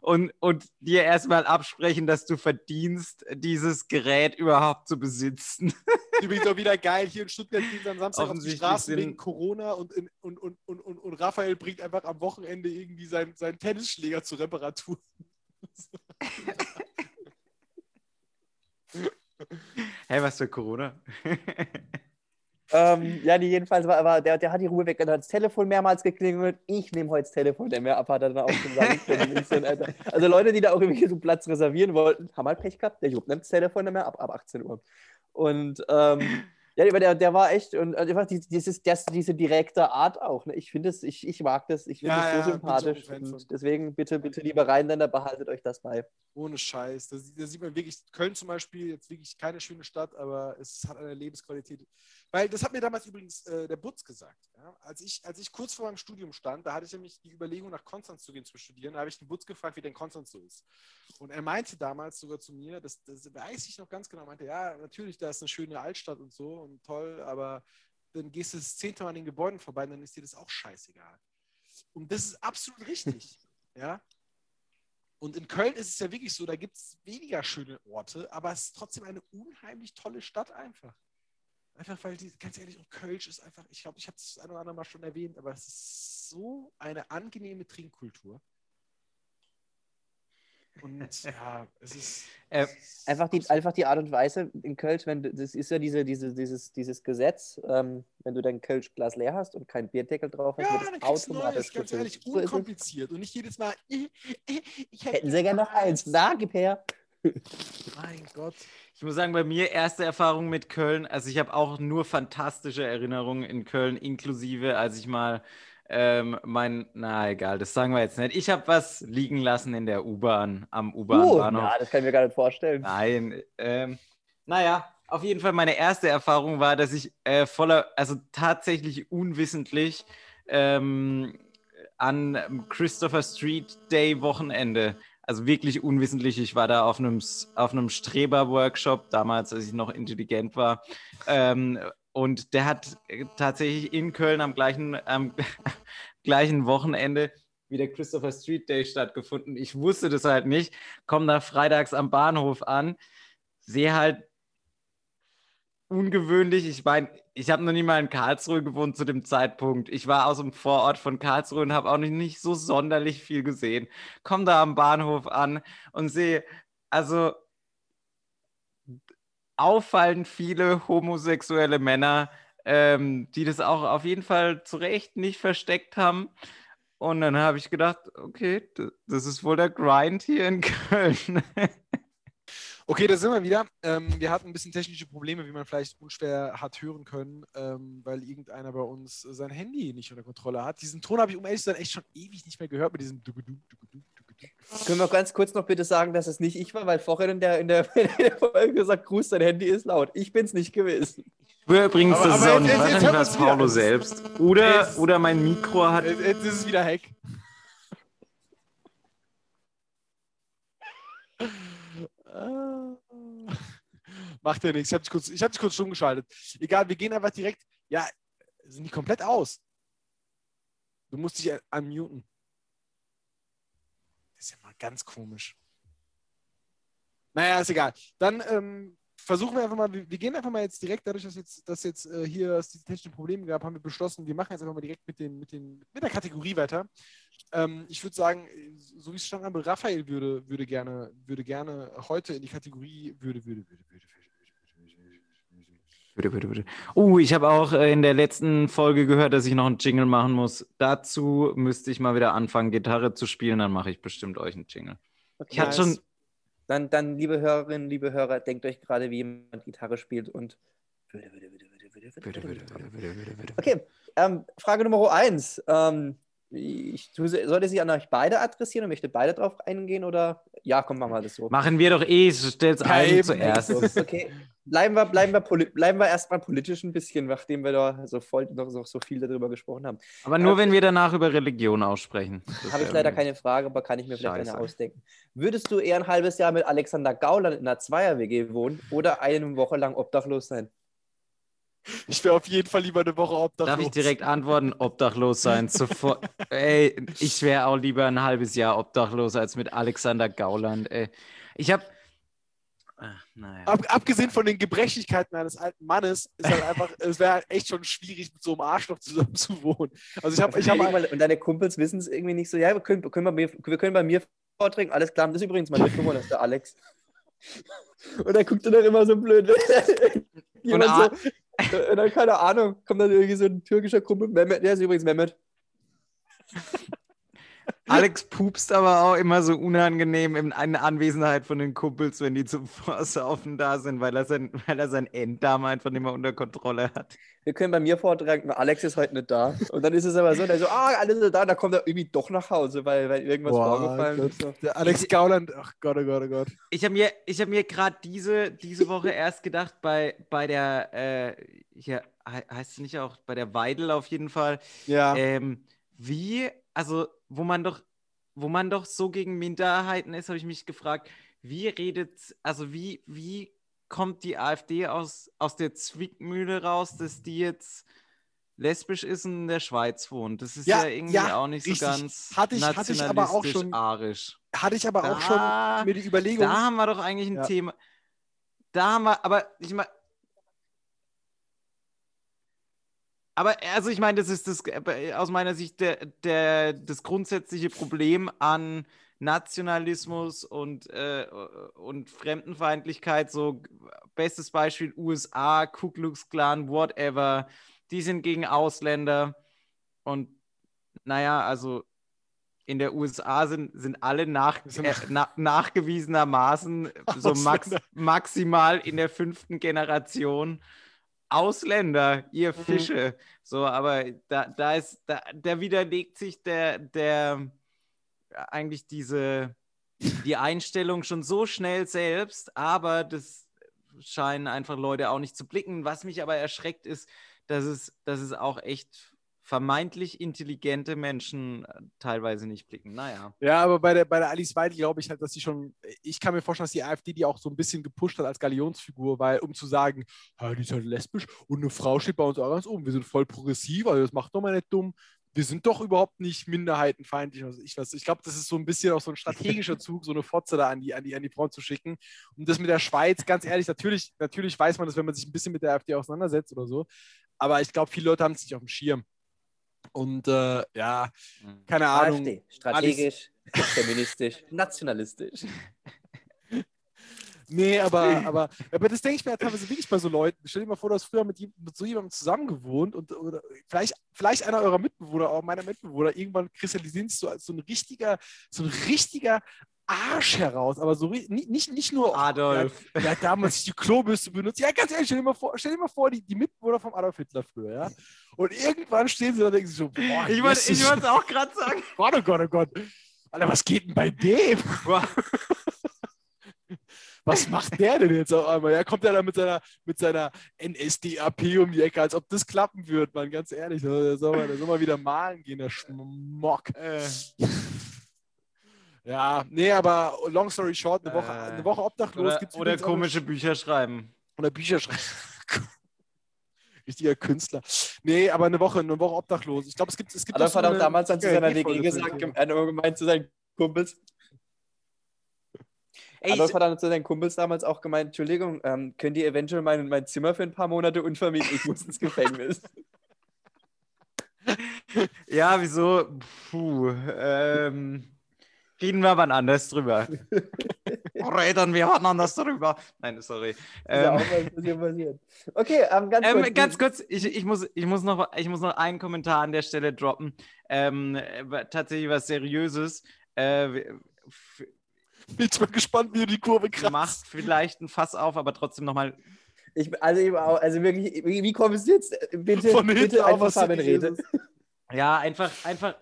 und, und dir erstmal absprechen, dass du verdienst, dieses Gerät überhaupt zu besitzen. Übrigens auch wieder geil. Hier in Stuttgart gehen sie am Samstag auf die Straßen wegen Corona und, in, und, und, und, und, und Raphael bringt einfach am Wochenende irgendwie seinen, seinen Tennisschläger zur Reparatur. Hey, was für Corona? Ähm, ja, die jedenfalls war, aber der, der hat die Ruhe weg. Dann hat das Telefon mehrmals geklingelt. Ich nehme heute das Telefon, der mehr ab hat, dann auch gesagt. Also Leute, die da auch irgendwie so Platz reservieren wollten, haben halt Pech gehabt. Der Jupp nimmt das Telefon nicht mehr ab, ab 18 Uhr. Und ähm, ja, aber der, der war echt, und einfach die- dieses, das, diese direkte Art auch. Ne? Ich finde es, ich, ich mag das, ich finde Ja, es ja, so ein sympathisch. Und deswegen bitte, bitte, liebe Rheinländer, behaltet euch das bei. Ohne Scheiß. Da, sieht- da sieht man wirklich, Köln zum Beispiel, jetzt wirklich keine schöne Stadt, aber es hat eine Lebensqualität. Weil das hat mir damals übrigens äh, der Butz gesagt. Ja? Als, ich, als ich kurz vor meinem Studium stand, da hatte ich nämlich die Überlegung, nach Konstanz zu gehen zu studieren. Da habe ich den Butz gefragt, wie denn Konstanz so ist. Und er meinte damals sogar zu mir, das, das weiß ich noch ganz genau, meinte, ja, natürlich, da ist eine schöne Altstadt und so und toll, aber dann gehst du das zehnte Mal an den Gebäuden vorbei und dann ist dir das auch scheißegal. Und das ist absolut richtig. ja. Und in Köln ist es ja wirklich so, da gibt es weniger schöne Orte, aber es ist trotzdem eine unheimlich tolle Stadt einfach. Einfach weil die, ganz ehrlich, und Kölsch ist einfach, ich glaube, ich habe es ein oder andere Mal schon erwähnt, aber es ist so eine angenehme Trinkkultur. Und ja, es ist. Äh, Einfach die, einfach die Art und Weise in Kölsch, wenn du, das ist ja diese, diese, dieses, dieses Gesetz, ähm, wenn du dein Kölschglas leer hast und keinen Bierdeckel drauf hast, Ja, wird dann es automatisch Neues, ganz ehrlich, So unkompliziert. Und nicht jedes Mal. Ich Hätten sie gerne noch eins. Na, gib her. Mein Gott. Ich muss sagen, bei mir erste Erfahrung mit Köln. Also ich habe auch nur fantastische Erinnerungen in Köln, inklusive, als ich mal ähm, mein, na egal, das sagen wir jetzt nicht. Ich habe was liegen lassen in der U-Bahn, am Uh, U-Bahn-Bahnhof. na, das kann ich mir gar nicht vorstellen. Nein, ähm, naja, auf jeden Fall meine erste Erfahrung war, dass ich äh, voller, also tatsächlich unwissentlich ähm, an Christopher Street Day Wochenende, also wirklich unwissentlich, ich war da auf einem, auf einem Streber-Workshop, damals, als ich noch intelligent war, ähm, und der hat äh, tatsächlich in Köln am gleichen, am gleichen Wochenende wie der Christopher Street Day stattgefunden. Ich wusste das halt nicht. Komme da freitags am Bahnhof an, sehe halt ungewöhnlich. Ich meine, ich habe noch nie mal in Karlsruhe gewohnt zu dem Zeitpunkt. Ich war aus dem Vorort von Karlsruhe und habe auch nicht, nicht so sonderlich viel gesehen. Komme da am Bahnhof an und sehe, also auffallend viele homosexuelle Männer, ähm, die das auch auf jeden Fall zu Recht nicht versteckt haben. Und dann habe ich gedacht, okay, das ist wohl der Grind hier in Köln. Okay, da sind wir wieder. Ähm, wir hatten ein bisschen technische Probleme, wie man vielleicht unschwer hat hören können, ähm, weil irgendeiner bei uns sein Handy nicht unter Kontrolle hat. Diesen Ton habe ich, um ehrlich zu sein, echt schon ewig nicht mehr gehört mit diesem Dugudu. Können wir ganz kurz noch bitte sagen, dass es nicht ich war, weil vorhin in der, in der, in der Folge gesagt, Gruß, dein Handy ist laut. Ich bin es nicht gewesen. Früher übrigens, Aber- das ist aber auch nicht, wahrscheinlich war es. Paulo selbst. Oder, Jetzt- oder mein Mikro hat Jetzt jetzt ist es wieder Hack. Macht ja nichts. Ich habe dich, kurz- ich hab dich kurz stumm geschaltet. Egal, wir gehen einfach direkt. Ja, sind die komplett aus. Du musst dich unmuten. Das ist ja mal ganz komisch. Naja, ist egal. Dann ähm, versuchen wir einfach mal, wir, gehen einfach mal jetzt direkt, dadurch, dass jetzt, dass jetzt äh, hier es diese technischen Probleme gab, haben wir beschlossen, wir machen jetzt einfach mal direkt mit, den, mit, den, mit der Kategorie weiter. Ähm, ich würde sagen, so wie es stand, aber Raphael würde, würde, gerne, würde gerne heute in die Kategorie würde, würde, würde, würde, würde, würde, würde. Bitte, bitte, bitte. Oh, ich habe auch äh, in der letzten Folge gehört, dass ich noch einen Jingle machen muss. Dazu müsste ich mal wieder anfangen, Gitarre zu spielen, dann mache ich bestimmt euch einen Jingle. Ich hatte Nice. schon, Dann, dann, liebe Hörerinnen, liebe Hörer, denkt euch gerade, wie jemand Gitarre spielt und. Okay, ähm, Frage Nummer eins. Ähm, ich, tu- sollte sie an euch beide adressieren und möchte beide drauf eingehen oder? Ja, komm, machen wir das so. Machen wir doch eh, stell's allen zuerst. Okay, bleiben wir, bleiben wir, bleiben wir erstmal politisch ein bisschen, nachdem wir da so, voll, noch, noch so viel darüber gesprochen haben. Aber nur, wenn wir danach über Religion aussprechen. Habe ich leider keine Frage, aber kann ich mir vielleicht Scheiße. eine ausdenken. Würdest du eher ein halbes Jahr mit Alexander Gauland in einer Zweier-WG wohnen oder eine Woche lang obdachlos sein? Ich wäre auf jeden Fall lieber eine Woche obdachlos. Darf ich direkt antworten, obdachlos sein? Sofort. ey, ich wäre auch lieber ein halbes Jahr obdachlos als mit Alexander Gauland. Ey. Ich habe. Naja. Ab, abgesehen von den Gebrechlichkeiten eines alten Mannes, ist halt einfach, es wäre halt echt schon schwierig, mit so einem Arschloch zusammen zu wohnen. Also ich habe, ich habe, mal, und deine Kumpels wissen es irgendwie nicht so, ja, wir können, wir können, bei, mir, wir können bei mir vortrinken, alles klar, das ist übrigens mein Mitbewohner, das ist der Alex. Und dann guckt er dann immer so blöd. Jemand A- so, und dann, keine Ahnung, kommt dann irgendwie so ein türkischer Kumpel, Mehmet, der ist übrigens Mehmet. Alex pupst aber auch immer so unangenehm in, Anwesenheit von den Kumpels, wenn die zum Vorsaufen da sind, weil er sein, weil er sein Enddarm einfach nicht mehr unter Kontrolle hat. Wir können bei mir vortragen, Alex ist heute nicht da. Und dann ist es aber so, der so, ah, alle sind da, da kommt er irgendwie doch nach Hause, weil, weil irgendwas Boah, vorgefallen Gott. ist. So. der Alex Gauland, ach Gott, oh Gott, oh Gott. Ich habe mir, ich hab mir gerade diese, diese Woche erst gedacht, bei, bei der, äh, hier, he- heißt es nicht auch, bei der Weidel auf jeden Fall, Ja, ähm, wie, also, wo man doch, wo man doch so gegen Minderheiten ist, habe ich mich gefragt, wie redet, also wie, wie kommt die AfD aus, aus der Zwickmühle raus, dass die jetzt lesbisch ist und in der Schweiz wohnt? Das ist ja, Ja, irgendwie ja, auch nicht richtig. so ganz Hatte ich- hatte ich aber auch schon- arisch. hatte ich aber auch Da- schon mir die Überlegung. Da haben wir doch eigentlich ein Ja. Thema. Da haben wir, aber ich meine. Aber also ich meine, das ist das äh, aus meiner Sicht der, der, das grundsätzliche Problem an Nationalismus und, äh, und Fremdenfeindlichkeit. So bestes Beispiel USA, Ku Klux Klan, whatever. Die sind gegen Ausländer. Und naja, also in der USA sind, sind alle nach, äh, na, nachgewiesenermaßen so max, Ausländer. maximal in der fünften Generation Ausländer, ihr Mhm. Fische. So, aber da, da ist, da, da widerlegt sich der, der eigentlich diese die Einstellung schon so schnell selbst, aber das scheinen einfach Leute auch nicht zu blicken. Was mich aber erschreckt, ist, dass es, dass es auch echt vermeintlich intelligente Menschen äh, teilweise nicht blicken. Naja. Ja, aber bei der, bei der Alice Weidel glaube ich halt, dass sie schon, ich kann mir vorstellen, dass die AfD die auch so ein bisschen gepusht hat als Galionsfigur, weil um zu sagen, die ist halt lesbisch und eine Frau steht bei uns auch ganz oben, wir sind voll progressiv, also das macht doch mal nicht dumm. Wir sind doch überhaupt nicht minderheitenfeindlich. Also ich ich glaube, das ist so ein bisschen auch so ein strategischer Zug, so eine Fotze da an die, an die, an die Front zu schicken. Und das mit der Schweiz, ganz ehrlich, natürlich, natürlich weiß man das, wenn man sich ein bisschen mit der AfD auseinandersetzt oder so. Aber ich glaube, viele Leute haben es nicht auf dem Schirm. Und äh, ja, Mhm. keine Ahnung. AfD, strategisch, feministisch, nationalistisch. Nee, aber, aber, aber das denke ich mir halt teilweise wirklich bei so Leuten. Stell dir mal vor, du hast früher mit, mit so jemandem zusammen gewohnt und oder vielleicht, vielleicht einer eurer Mitbewohner, auch meiner Mitbewohner, irgendwann kristallisiert sich so als so ein richtiger, so ein richtiger Arsch heraus. Aber so nicht, nicht, nur. Adolf. Ja, hat damals die Klobürste benutzt. Ja, ganz ehrlich, stell dir mal vor, stell dir mal vor die, die Mitbewohner vom Adolf Hitler früher, ja. Und irgendwann stehen sie da und denken sich so, boah, Ich wollte es auch gerade sagen. Gott, oh Gott, oh Gott. Alter, was geht denn bei dem? Was macht der denn jetzt auf einmal? Ja, kommt er da mit seiner, mit seiner NSDAP um die Ecke, als ob das klappen wird, man, ganz ehrlich. Der soll der soll mal wieder malen gehen, der Schmock. Äh, Ja, nee, aber long story short, eine Woche, Äh, eine Woche obdachlos oder gibt's oder komische Bücher schreiben. oder Bücher schreiben. Richtiger Künstler. Nee, aber eine Woche, eine Woche obdachlos. Ich glaube, es gibt, es gibt Adolf hat auch eine damals dann zu seiner WG gesagt, er gemeint zu seinen Kumpels. Ey, Adolf hat dann zu seinen Kumpels damals auch gemeint, Entschuldigung, ähm, könnt ihr eventuell mein, mein Zimmer für ein paar Monate unvermietet? Ich muss ins Gefängnis. ja, wieso? Puh, ähm, reden wir wann anders drüber. Reden wir wann anders drüber. Nein, sorry. Ja Ähm, mal bisschen passiert. Okay, ähm, ganz kurz. Ähm, ganz kurz, ich, ich, muss, ich, muss noch, ich muss noch einen Kommentar an der Stelle droppen. Ähm, äh, tatsächlich was Seriöses. Äh, Bin ich mal gespannt, wie du die Kurve kratzt. macht vielleicht ein Fass auf, aber trotzdem nochmal. Ich, also, eben auch, also wirklich, wie, wie kommst du jetzt? Bitte, Von bitte auf einfach was Fabian Rede. Ja, einfach, einfach.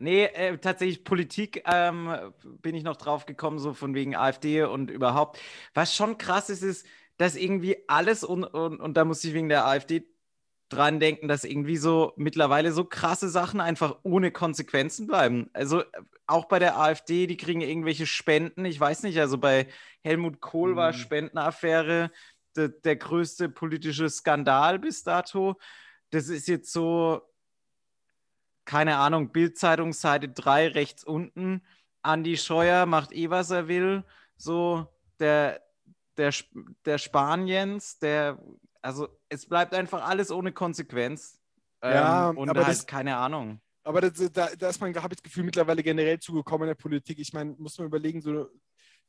Nee, äh, tatsächlich Politik ähm, bin ich noch drauf gekommen, so von wegen AfD und überhaupt. Was schon krass ist, ist, dass irgendwie alles und, und, und da muss ich wegen der AfD dran denken, dass irgendwie so mittlerweile so krasse Sachen einfach ohne Konsequenzen bleiben. Also äh, auch bei der AfD, die kriegen irgendwelche Spenden. Ich weiß nicht, also bei Helmut Kohl war Mhm. Spendenaffäre der, der größte politische Skandal bis dato. Das ist jetzt so, keine Ahnung, Bildzeitung Seite 3 rechts unten. Andi Scheuer macht eh, was er will. So, der, der, der Spaniens, der, also es bleibt einfach alles ohne Konsequenz. Ja, ähm, und aber halt das- keine Ahnung. Aber das, da, da ist man, habe ich das Gefühl, mittlerweile generell zugekommen in der Politik. Ich meine, muss man überlegen, so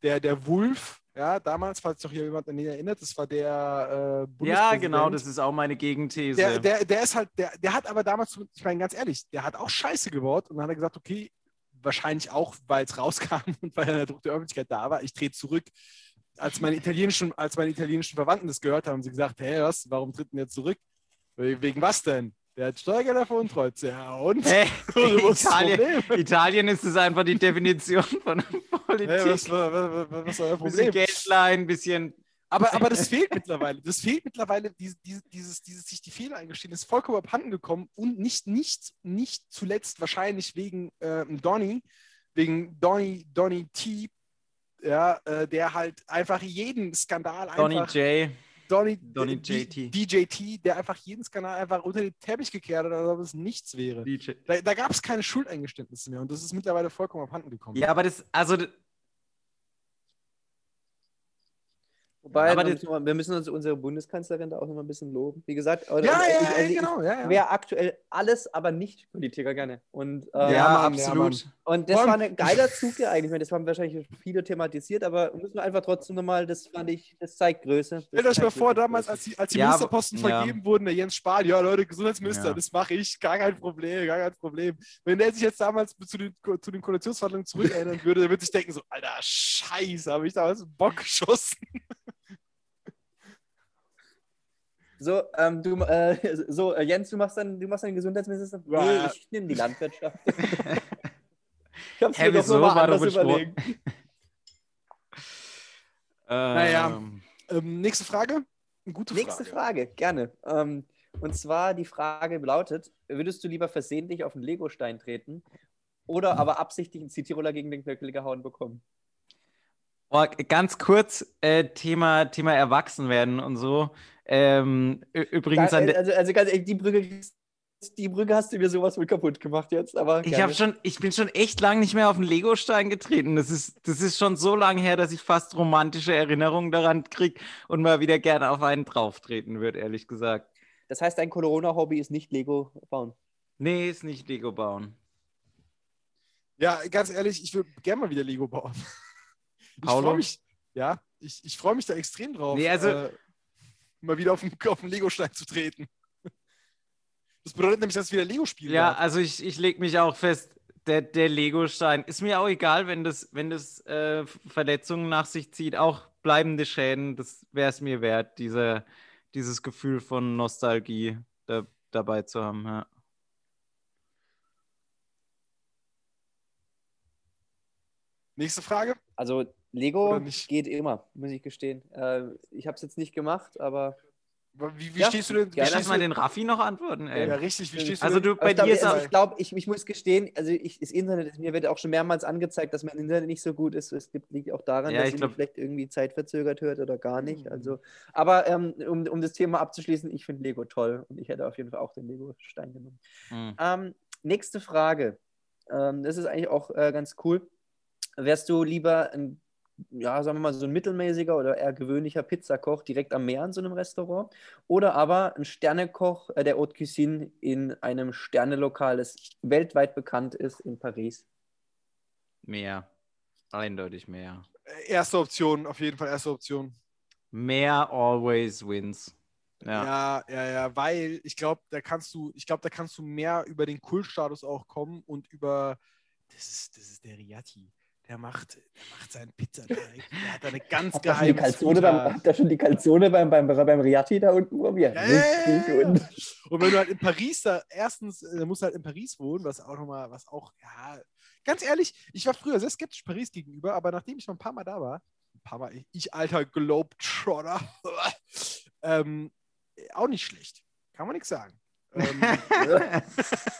der, der Wolf, ja, damals, falls sich noch jemand an ihn erinnert, das war der äh, Ja, genau, das ist auch meine Gegenthese. der, der, der ist halt, der, der hat aber damals, ich meine ganz ehrlich, der hat auch Scheiße gebaut und dann hat er gesagt, okay, wahrscheinlich auch, weil es rauskam und weil der Druck der Öffentlichkeit da war, ich trete zurück. Als meine italienischen, als meine italienischen Verwandten das gehört haben, haben sie gesagt, hä, was, warum tritt denn der zurück? We- Wegen was denn? Der hat Steuergelder veruntreut. Ja, und? Das Italien? Italien ist es einfach die Definition von Politik. Hä, was, was, was, was ist euer bisschen Problem? Geldleihen, bisschen. Aber, aber das fehlt mittlerweile. Das fehlt mittlerweile, diese, diese, dieses, dieses sich die Fehler eingestehen, ist vollkommen abhanden gekommen und nicht, nicht, nicht zuletzt wahrscheinlich wegen ähm, Donny, wegen Donny, Donny T, ja, äh, der halt einfach jeden Skandal Donny einfach. J. Donny, Donny D- JT. DJT, der einfach jeden Skandal einfach unter den Teppich gekehrt hat, als ob es nichts wäre. DJ. Da, da gab es keine Schuldeingeständnisse mehr und das ist mittlerweile vollkommen abhanden gekommen. Ja, aber das, also Wobei, Aber müssen, wir müssen uns unsere Bundeskanzlerin da auch noch mal ein bisschen loben. Wie gesagt, ja, ich- ja, also ja, ich genau. Ja, ja. wäre aktuell alles, aber nicht Politiker gerne. Und, ähm, ja, Ja, Mann, ja, absolut. und das Vor war ein geiler Zug ja eigentlich. Ich meine, das haben wahrscheinlich viele thematisiert, aber müssen wir einfach trotzdem nochmal, das fand ich, das zeigt Größe. Das Stellt euch mal vor, damals, als die, als die Ja, Ministerposten ja. vergeben wurden, der Jens Spahn, ja Leute, Gesundheitsminister, Ja. das mache ich, gar kein Problem, gar kein Problem. Wenn der sich jetzt damals zu den, zu den Koalitionsverhandlungen zurückerinnern würde, der würde sich denken so, Alter, scheiße, habe ich damals einen Bock geschossen. So, ähm, du, äh, so äh, Jens, du machst dann, du machst dann Gesundheitsminister? Ja. Nee, ich nehme die Landwirtschaft. ich hab's Hä, mir doch wieso? noch mal War anders überlegt. Naja. Ähm, Ähm, nächste Frage. Eine gute Nächste Frage. Frage, gerne. Ähm, Und zwar die Frage lautet: Würdest du lieber versehentlich auf einen Legostein treten oder aber absichtlich einen Cityroller gegen den Knöchel gehauen bekommen? Oh, ganz kurz, äh, Thema, Thema Erwachsenwerden und so. Ähm, übrigens an der, also, also ganz ehrlich, die Brücke, die Brücke hast du mir sowas von kaputt gemacht jetzt, aber ich habe schon, ich bin schon echt lang nicht mehr auf einen Legostein getreten. Das ist, das ist schon so lange her, dass ich fast romantische Erinnerungen daran kriege und mal wieder gerne auf einen drauftreten würde, ehrlich gesagt. Das heißt, dein Corona-Hobby ist nicht Lego bauen. Nee, ist nicht Lego bauen. Ja, ganz ehrlich, ich würde gerne mal wieder Lego bauen. Ich freue mich, ja, ich, ich freue mich da extrem drauf, Nee, also- äh, mal wieder auf den, auf den Lego-Stein zu treten. Das bedeutet nämlich, dass es wieder Lego spielen Ja, darf. also ich, ich lege mich auch fest, der, der Lego-Stein ist mir auch egal, wenn das, wenn das äh, Verletzungen nach sich zieht, auch bleibende Schäden, das wäre es mir wert, diese, dieses Gefühl von Nostalgie da, dabei zu haben. Ja. Nächste Frage. Also Lego geht immer, muss ich gestehen. Äh, ich habe es jetzt nicht gemacht, aber Wie, wie Ja, stehst du denn? Wie gerne. Lass mal den Raffi noch antworten, ey. ja, richtig, wie stehst du Also denn? du, bei Aber dir ich ist glaube, also ich, glaub, ich, ich muss gestehen, also ich, das Internet, mir wird auch schon mehrmals angezeigt, dass mein Internet nicht so gut ist. Es gibt, liegt auch daran, Ja, dass ich glaub- mich vielleicht irgendwie zeitverzögert hört oder gar nicht. Mhm. Also, aber ähm, um, um das Thema abzuschließen, ich finde Lego toll und ich hätte auf jeden Fall auch den Lego-Stein genommen. Hm. Ähm, nächste Frage. Ähm, das ist eigentlich auch äh, ganz cool. Wärst du lieber ein, ja, sagen wir mal, so ein mittelmäßiger oder eher gewöhnlicher Pizzakoch direkt am Meer in so einem Restaurant? Oder aber ein Sternekoch äh, der Haute Cuisine in einem Sternelokal, das weltweit bekannt ist in Paris? mehr. Eindeutig mehr. Erste Option, auf jeden Fall erste Option. Mehr always wins. Ja. Ja, ja, ja, weil ich glaube, da kannst du, ich glaube, da kannst du mehr über den Kultstatus auch kommen und über, das ist, das ist der Riatti. Der macht, der macht seinen Pizzateig. Der hat da eine ganz Habt geheime Calzone beim, habt ihr schon die Calzone beim, beim, beim Riatti da unten probiert? Ja, ja, ja. Und wenn du halt in Paris da, erstens, äh, musst du halt in Paris wohnen, was auch nochmal, was auch, ja, ganz ehrlich, ich war früher sehr skeptisch Paris gegenüber, aber nachdem ich mal ein paar Mal da war, ein paar Mal, ich, ich alter Globetrotter, ähm, auch nicht schlecht. Kann man nichts sagen. Ähm,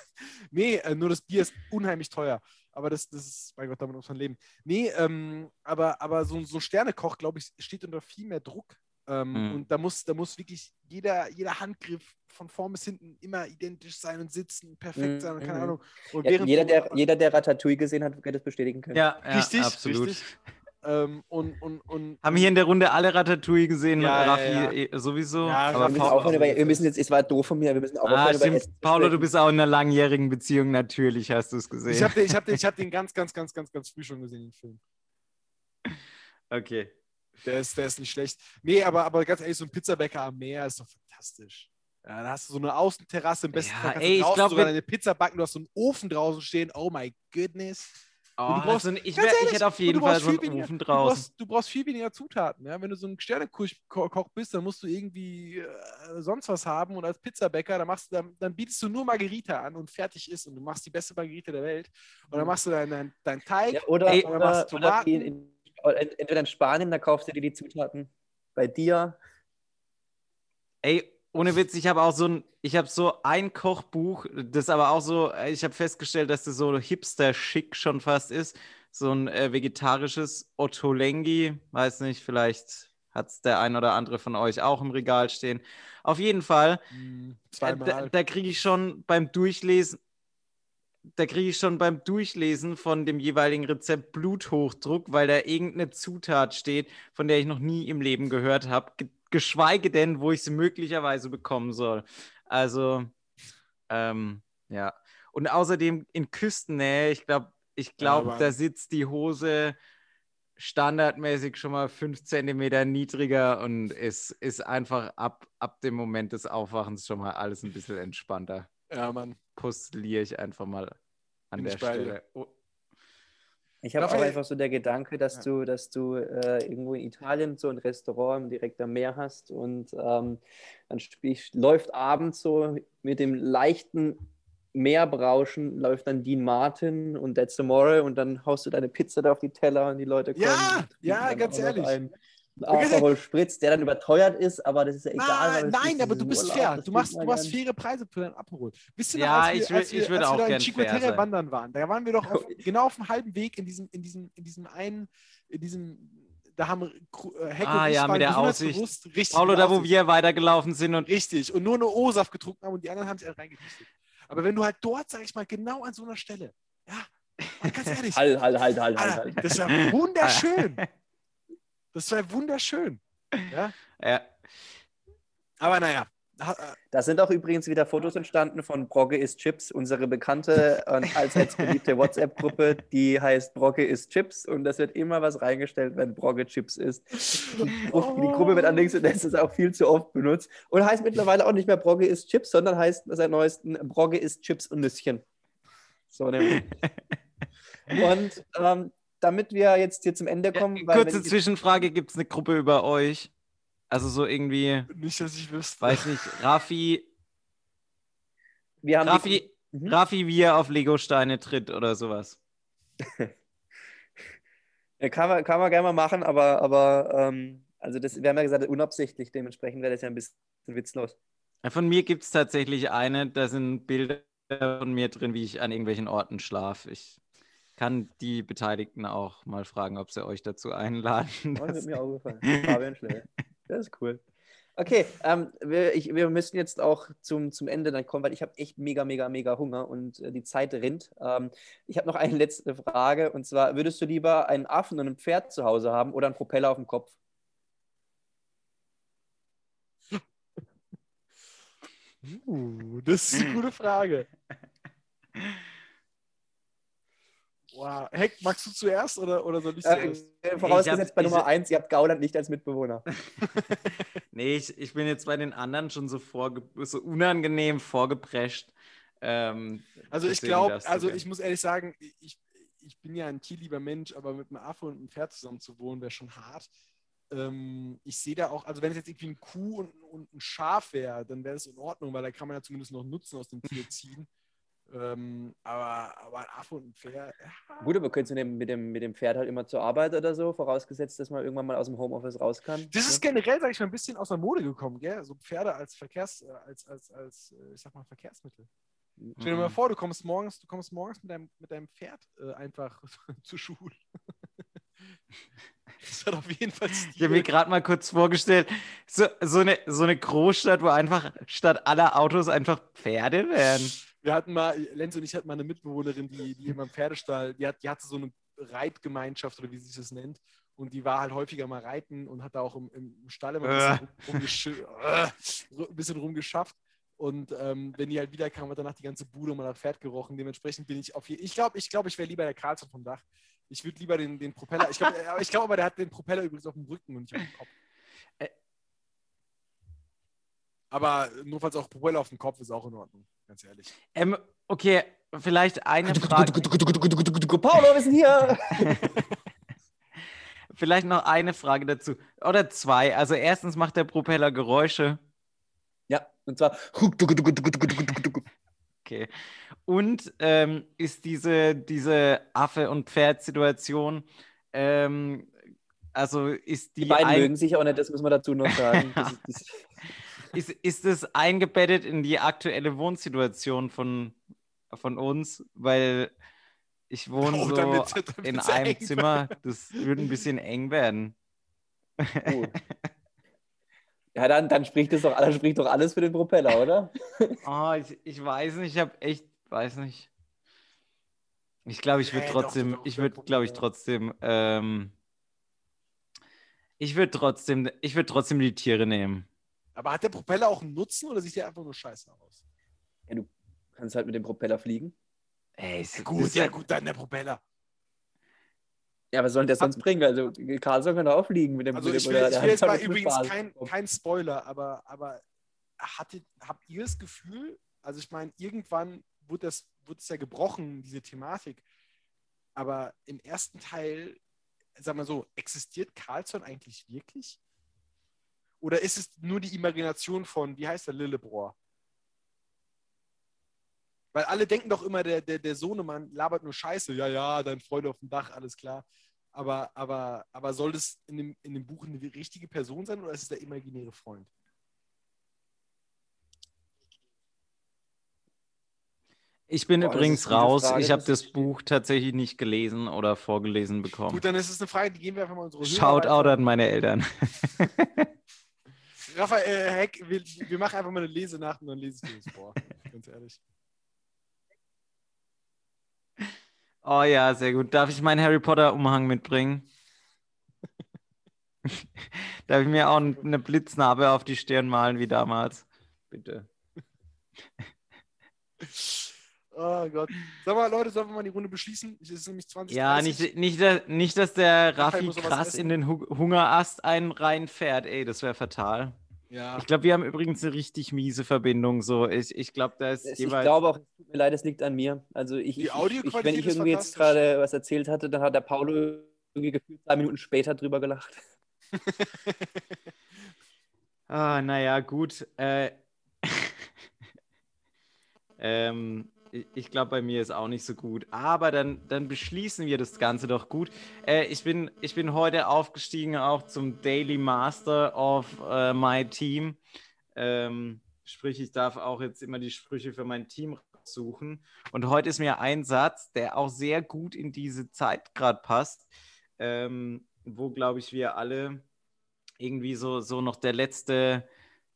nee, äh, nur das Bier ist unheimlich teuer. Aber das, das ist, mein Gott, damit muss man leben. Nee, ähm, aber, aber so, so ein Sternekoch, glaube ich, steht unter viel mehr Druck. Ähm, Mhm. Und da muss, da muss wirklich jeder, jeder Handgriff von vorn bis hinten immer identisch sein und sitzen, perfekt Mhm, sein und keine mhm. Ahnung. Und Ja, jeder, der, jeder, der Ratatouille gesehen hat, wird das bestätigen können. ja, ja, richtig, absolut. richtig. Ähm, und, und, und, Haben hier in der Runde alle Ratatouille gesehen, Ja, ja, Raffi ja. eh, sowieso. Ja, aber wir, müssen aufhören über, wir müssen jetzt, es war doof von mir, wir müssen auch Ah, aufhören über Paulo, du bist auch in einer langjährigen Beziehung, natürlich hast du es gesehen. ich habe den, ich hab den, ich hab den ganz, ganz, ganz, ganz, ganz früh schon gesehen, den Film. okay. Der ist, der ist nicht schlecht. Nee, aber, aber ganz ehrlich, so ein Pizzabäcker am Meer ist doch fantastisch. Ja, da hast du so eine Außenterrasse, im besten Ja, Fall kannst ey, du ich draußen glaub, sogar wenn- deine Pizza backen, du hast so einen Ofen draußen stehen. Oh my goodness. Oh, du brauchst- ein- ich, wär, ich ehrlich, hätte auf du jeden Fall so einen viel weniger- Ofen Du draußen. brauchst, du brauchst viel weniger Zutaten. Ja? Wenn du so ein Sternekoch bist, dann musst du irgendwie äh, sonst was haben. Und als Pizzabäcker, dann, machst du, dann, dann bietest du nur Margarita an und fertig ist. Und du machst die beste Margarita der Welt. Und dann machst du deinen dein, dein Teig. Ja, oder, Ey, oder oder, machst oder Tomaten. wie in, in, entweder in Spanien, da kaufst du dir die Zutaten bei dir. Ey, ohne Witz, ich habe auch so ein, ich habe so ein Kochbuch, das aber auch so, äh, ich habe festgestellt, dass das so hipster-schick schon fast ist. So ein äh, vegetarisches Ottolenghi, weiß nicht, vielleicht hat es der ein oder andere von euch auch im Regal stehen. Auf jeden Fall, Hm, äh, da, da kriege ich schon beim Durchlesen, da kriege ich schon beim Durchlesen von dem jeweiligen Rezept Bluthochdruck, weil da irgendeine Zutat steht, von der ich noch nie im Leben gehört habe, geschweige denn, wo ich sie möglicherweise bekommen soll. Also, ähm, ja. Und außerdem in Küstennähe, ich glaube, ich glaube, da sitzt die Hose standardmäßig schon mal fünf Zentimeter niedriger und es ist einfach ab, ab dem Moment des Aufwachens schon mal alles ein bisschen entspannter. ja, Mann. Postuliere ich einfach mal an Bin der. Stelle. Oh, Ich habe auch einfach so der Gedanke, dass Ja. du, dass du äh, irgendwo in Italien so ein Restaurant direkt am Meer hast und ähm, dann spiel, läuft abends so mit dem leichten Meerbrauschen läuft dann Dean Martin und That's Amore und dann haust du deine Pizza da auf die Teller und die Leute kommen. Ja, ja, ganz ehrlich. Ein. Alkohol spritzt, der dann überteuert ist, aber das ist ja egal. weil Nein, ist aber du bist Urlaub, fair. Du machst, du machst faire Preise für dein Aperol. Wisst ihr Ja, noch, als wir, als wir, ich würde als wir auch da in Cinque Terre wandern waren? Da waren wir doch auf, genau auf dem halben Weg in diesem, in diesem, in diesem einen, in diesem, da haben äh, Heck Ah, ja, mit der gesundheitsbewusst, Richtig, Paulo, da wo Aussicht. wir weitergelaufen sind und Richtig. Und nur eine O-Saft getrunken haben und die anderen haben sich alle reingedichtet. Aber wenn du halt dort, sag ich mal, genau an so einer Stelle, ja, ganz ehrlich, Halt, halt, halt, halt, halt. Halt. das war wunderschön. Das war wunderschön. Ja? ja, Aber naja. äh, Da sind auch übrigens wieder Fotos entstanden von Brogge ist Chips, unsere bekannte und allseits beliebte WhatsApp-Gruppe, die heißt Brogge ist Chips und das wird immer was reingestellt, wenn Brogge Chips ist. Die, die Gruppe wird allerdings in letzter Zeit auch viel zu oft benutzt und heißt mittlerweile auch nicht mehr Brogge ist Chips, sondern heißt seit neuestem Brogge ist Chips und Nüsschen. So nämlich. Und ähm, damit wir jetzt hier zum Ende kommen, Ja, weil kurze Zwischenfrage: Gibt es eine Gruppe über euch? Also so irgendwie, Nicht, dass ich wüsste. weiß nicht, Raffi, wir haben die, Raffi, Mhm. Raffi, wie er auf Lego-Steine tritt oder sowas. Ja, kann, man, kann man gerne mal machen, aber, aber ähm, also das, wir haben ja gesagt, unabsichtlich, dementsprechend wäre das ja ein bisschen witzlos. Von mir gibt es tatsächlich eine, da sind Bilder von mir drin, wie ich an irgendwelchen Orten schlafe. Ich kann die Beteiligten auch mal fragen, ob sie euch dazu einladen. Das wird mir auch gefallen. Fabian. Das ist cool. Okay, ähm, wir, ich, wir müssen jetzt auch zum, zum Ende dann kommen, weil ich habe echt mega, mega, mega Hunger und äh, die Zeit rinnt. Ähm, ich habe noch eine letzte Frage und zwar, würdest du lieber einen Affen und ein Pferd zu Hause haben oder einen Propeller auf dem Kopf? Uh, das ist eine gute Frage. Wow. Heck, magst du zuerst oder, oder soll ich Äh, zuerst? äh, vorausgesetzt hab- bei ich- Nummer 1, ihr habt Gauland nicht als Mitbewohner. Nee, ich, ich bin jetzt bei den anderen schon so, vorge so unangenehm vorgeprescht. Ähm, Also ich glaube, also ich muss ehrlich sagen, ich, ich bin ja ein tierlieber Mensch, aber mit einem Affe und einem Pferd zusammen zu wohnen, wäre schon hart. Ähm, ich sehe da auch, also wenn es jetzt irgendwie ein Kuh und, und ein Schaf wäre, dann wäre das in Ordnung, weil da kann man ja zumindest noch Nutzen aus dem Tier ziehen. Ähm, aber, aber ein Affe und ein Pferd, ja. Gut, aber könntest du mit dem, mit, dem, Pferd halt immer zur Arbeit oder so, vorausgesetzt, dass man irgendwann mal aus dem Homeoffice raus kann? Das ist ne? generell, sage ich mal, ein bisschen aus der Mode gekommen, gell? So Pferde als Verkehrs, äh, als, als, als, äh, ich sag mal, Verkehrsmittel. Stell dir mal Mhm. vor, du kommst morgens, du kommst morgens mit deinem, mit deinem Pferd äh, einfach zur Schule. das hat auf jeden Fall Ich habe mir Stil. gerade mal kurz vorgestellt, so, so, eine, so eine Großstadt, wo einfach statt aller Autos einfach Pferde wären. Wir hatten mal, Lenz und ich hatten mal eine Mitbewohnerin, die, die immer im Pferdestall, die, hat, die hatte so eine Reitgemeinschaft oder wie sich das nennt. Und die war halt häufiger mal reiten und hat da auch im, im Stall immer ein bisschen, rumgesch äh, ein bisschen rumgeschafft. Und ähm, wenn die halt wieder kam, hat danach die ganze Bude mal nach Pferd gerochen. Dementsprechend bin ich auf je Ich glaube, ich, glaub, ich wäre lieber der Karlsson vom Dach. Ich würde lieber den, den Propeller. Ich glaube ich glaub aber, der hat den Propeller übrigens auf dem Rücken und nicht auf dem Kopf. Äh. Aber nur falls auch Propeller auf dem Kopf ist auch in Ordnung, ganz ehrlich. Ähm, okay, vielleicht eine Frage. Paulo, wir sind hier! Vielleicht noch eine Frage dazu. Oder zwei. Also erstens macht der Propeller Geräusche. Ja, und zwar. Okay. Und ähm, ist diese, diese Affe- und Pferd-Situation, ähm, also ist die, Die beiden ein, mögen sich auch nicht, das muss man dazu noch sagen. Das ist, das, ist, ist es eingebettet in die aktuelle Wohnsituation von, von uns? Weil ich wohne Oh, so damit- damit in einem eng Zimmer, das würde ein bisschen eng werden. oh. Ja, dann, dann, spricht das doch, dann spricht doch alles für den Propeller, oder? Oh, ich, ich weiß nicht, ich habe echt, weiß nicht. Ich glaube, ich würde Nee, doch, trotzdem, doch, ich der würde, glaube ich, trotzdem, ähm, ich würde trotzdem, ich würde trotzdem die Tiere nehmen. Aber hat der Propeller auch einen Nutzen oder sieht der einfach nur scheiße aus? Kannst halt mit dem Propeller fliegen. Ey, ist, Gut, das- ja gut, dann der Propeller. Ja, was soll denn der sonst bringen? Also, Carlson kann auch fliegen mit dem Also ich will, ich der will jetzt mal übrigens kein, kein Spoiler, aber, aber hattet, habt ihr das Gefühl, also ich meine, irgendwann wurde das, wurde es ja gebrochen, diese Thematik, aber im ersten Teil, sag mal so, existiert Carlson eigentlich wirklich? Oder ist es nur die Imagination von, wie heißt der Lillebrohr? Weil alle denken doch immer, der, der, der Sohnemann labert nur Scheiße. Ja, ja, dein Freund auf dem Dach, alles klar. Aber, aber, aber soll das in dem, in dem Buch eine richtige Person sein oder ist es der imaginäre Freund? Ich bin Boah, übrigens raus. Frage, ich habe das Buch tatsächlich nicht gelesen oder vorgelesen bekommen. Gut, dann ist es eine Frage, die geben wir einfach mal unsere Shoutout weiter. an meine Eltern. Raphael, äh, Heck, wir, wir machen einfach mal eine Lesenacht und dann lese ich dir das vor. Ganz ehrlich. Oh ja, sehr gut. Darf ich meinen Harry Potter Umhang mitbringen? Darf ich mir auch eine Blitznarbe auf die Stirn malen wie damals? Bitte. Oh Gott. Sag mal, Leute, sollen wir mal die Runde beschließen? Es ist nämlich 20. Ja, 30. nicht, nicht, dass- nicht, dass der Raffi krass in den Hu Hungerast einen reinfährt. Ey, das wäre fatal. Ja. Ich glaube, wir haben übrigens eine richtig miese Verbindung. So, ich, ich glaube, da ist Ich glaube auch, es tut mir leid, es liegt an mir. Also ich, Die ich, ich, ich Audioqualität wenn ich irgendwie jetzt gerade was erzählt hatte, dann hat der Paulo irgendwie gefühlt zwei Minuten später drüber gelacht. Ah, naja, gut. Äh, ähm, ich glaube, bei mir ist auch nicht so gut. Aber dann, dann beschließen wir das Ganze doch gut. Äh, ich, bin, ich bin heute aufgestiegen auch zum Daily Master of äh, my Team. Ähm, sprich, ich darf auch jetzt immer die Sprüche für mein Team suchen. Und heute ist mir ein Satz, der auch sehr gut in diese Zeit gerade passt, ähm, wo, glaube ich, wir alle irgendwie so, so noch der letzte,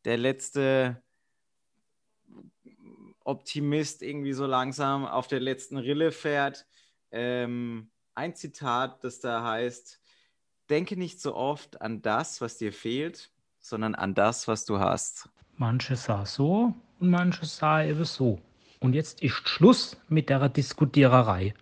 der letzte Optimist irgendwie so langsam auf der letzten Rille fährt. Ähm, ein Zitat, das da heißt, denke nicht so oft an das, was dir fehlt, sondern an das, was du hast. Manche sah so und manche sah eben so. Und jetzt ist Schluss mit der Diskutiererei.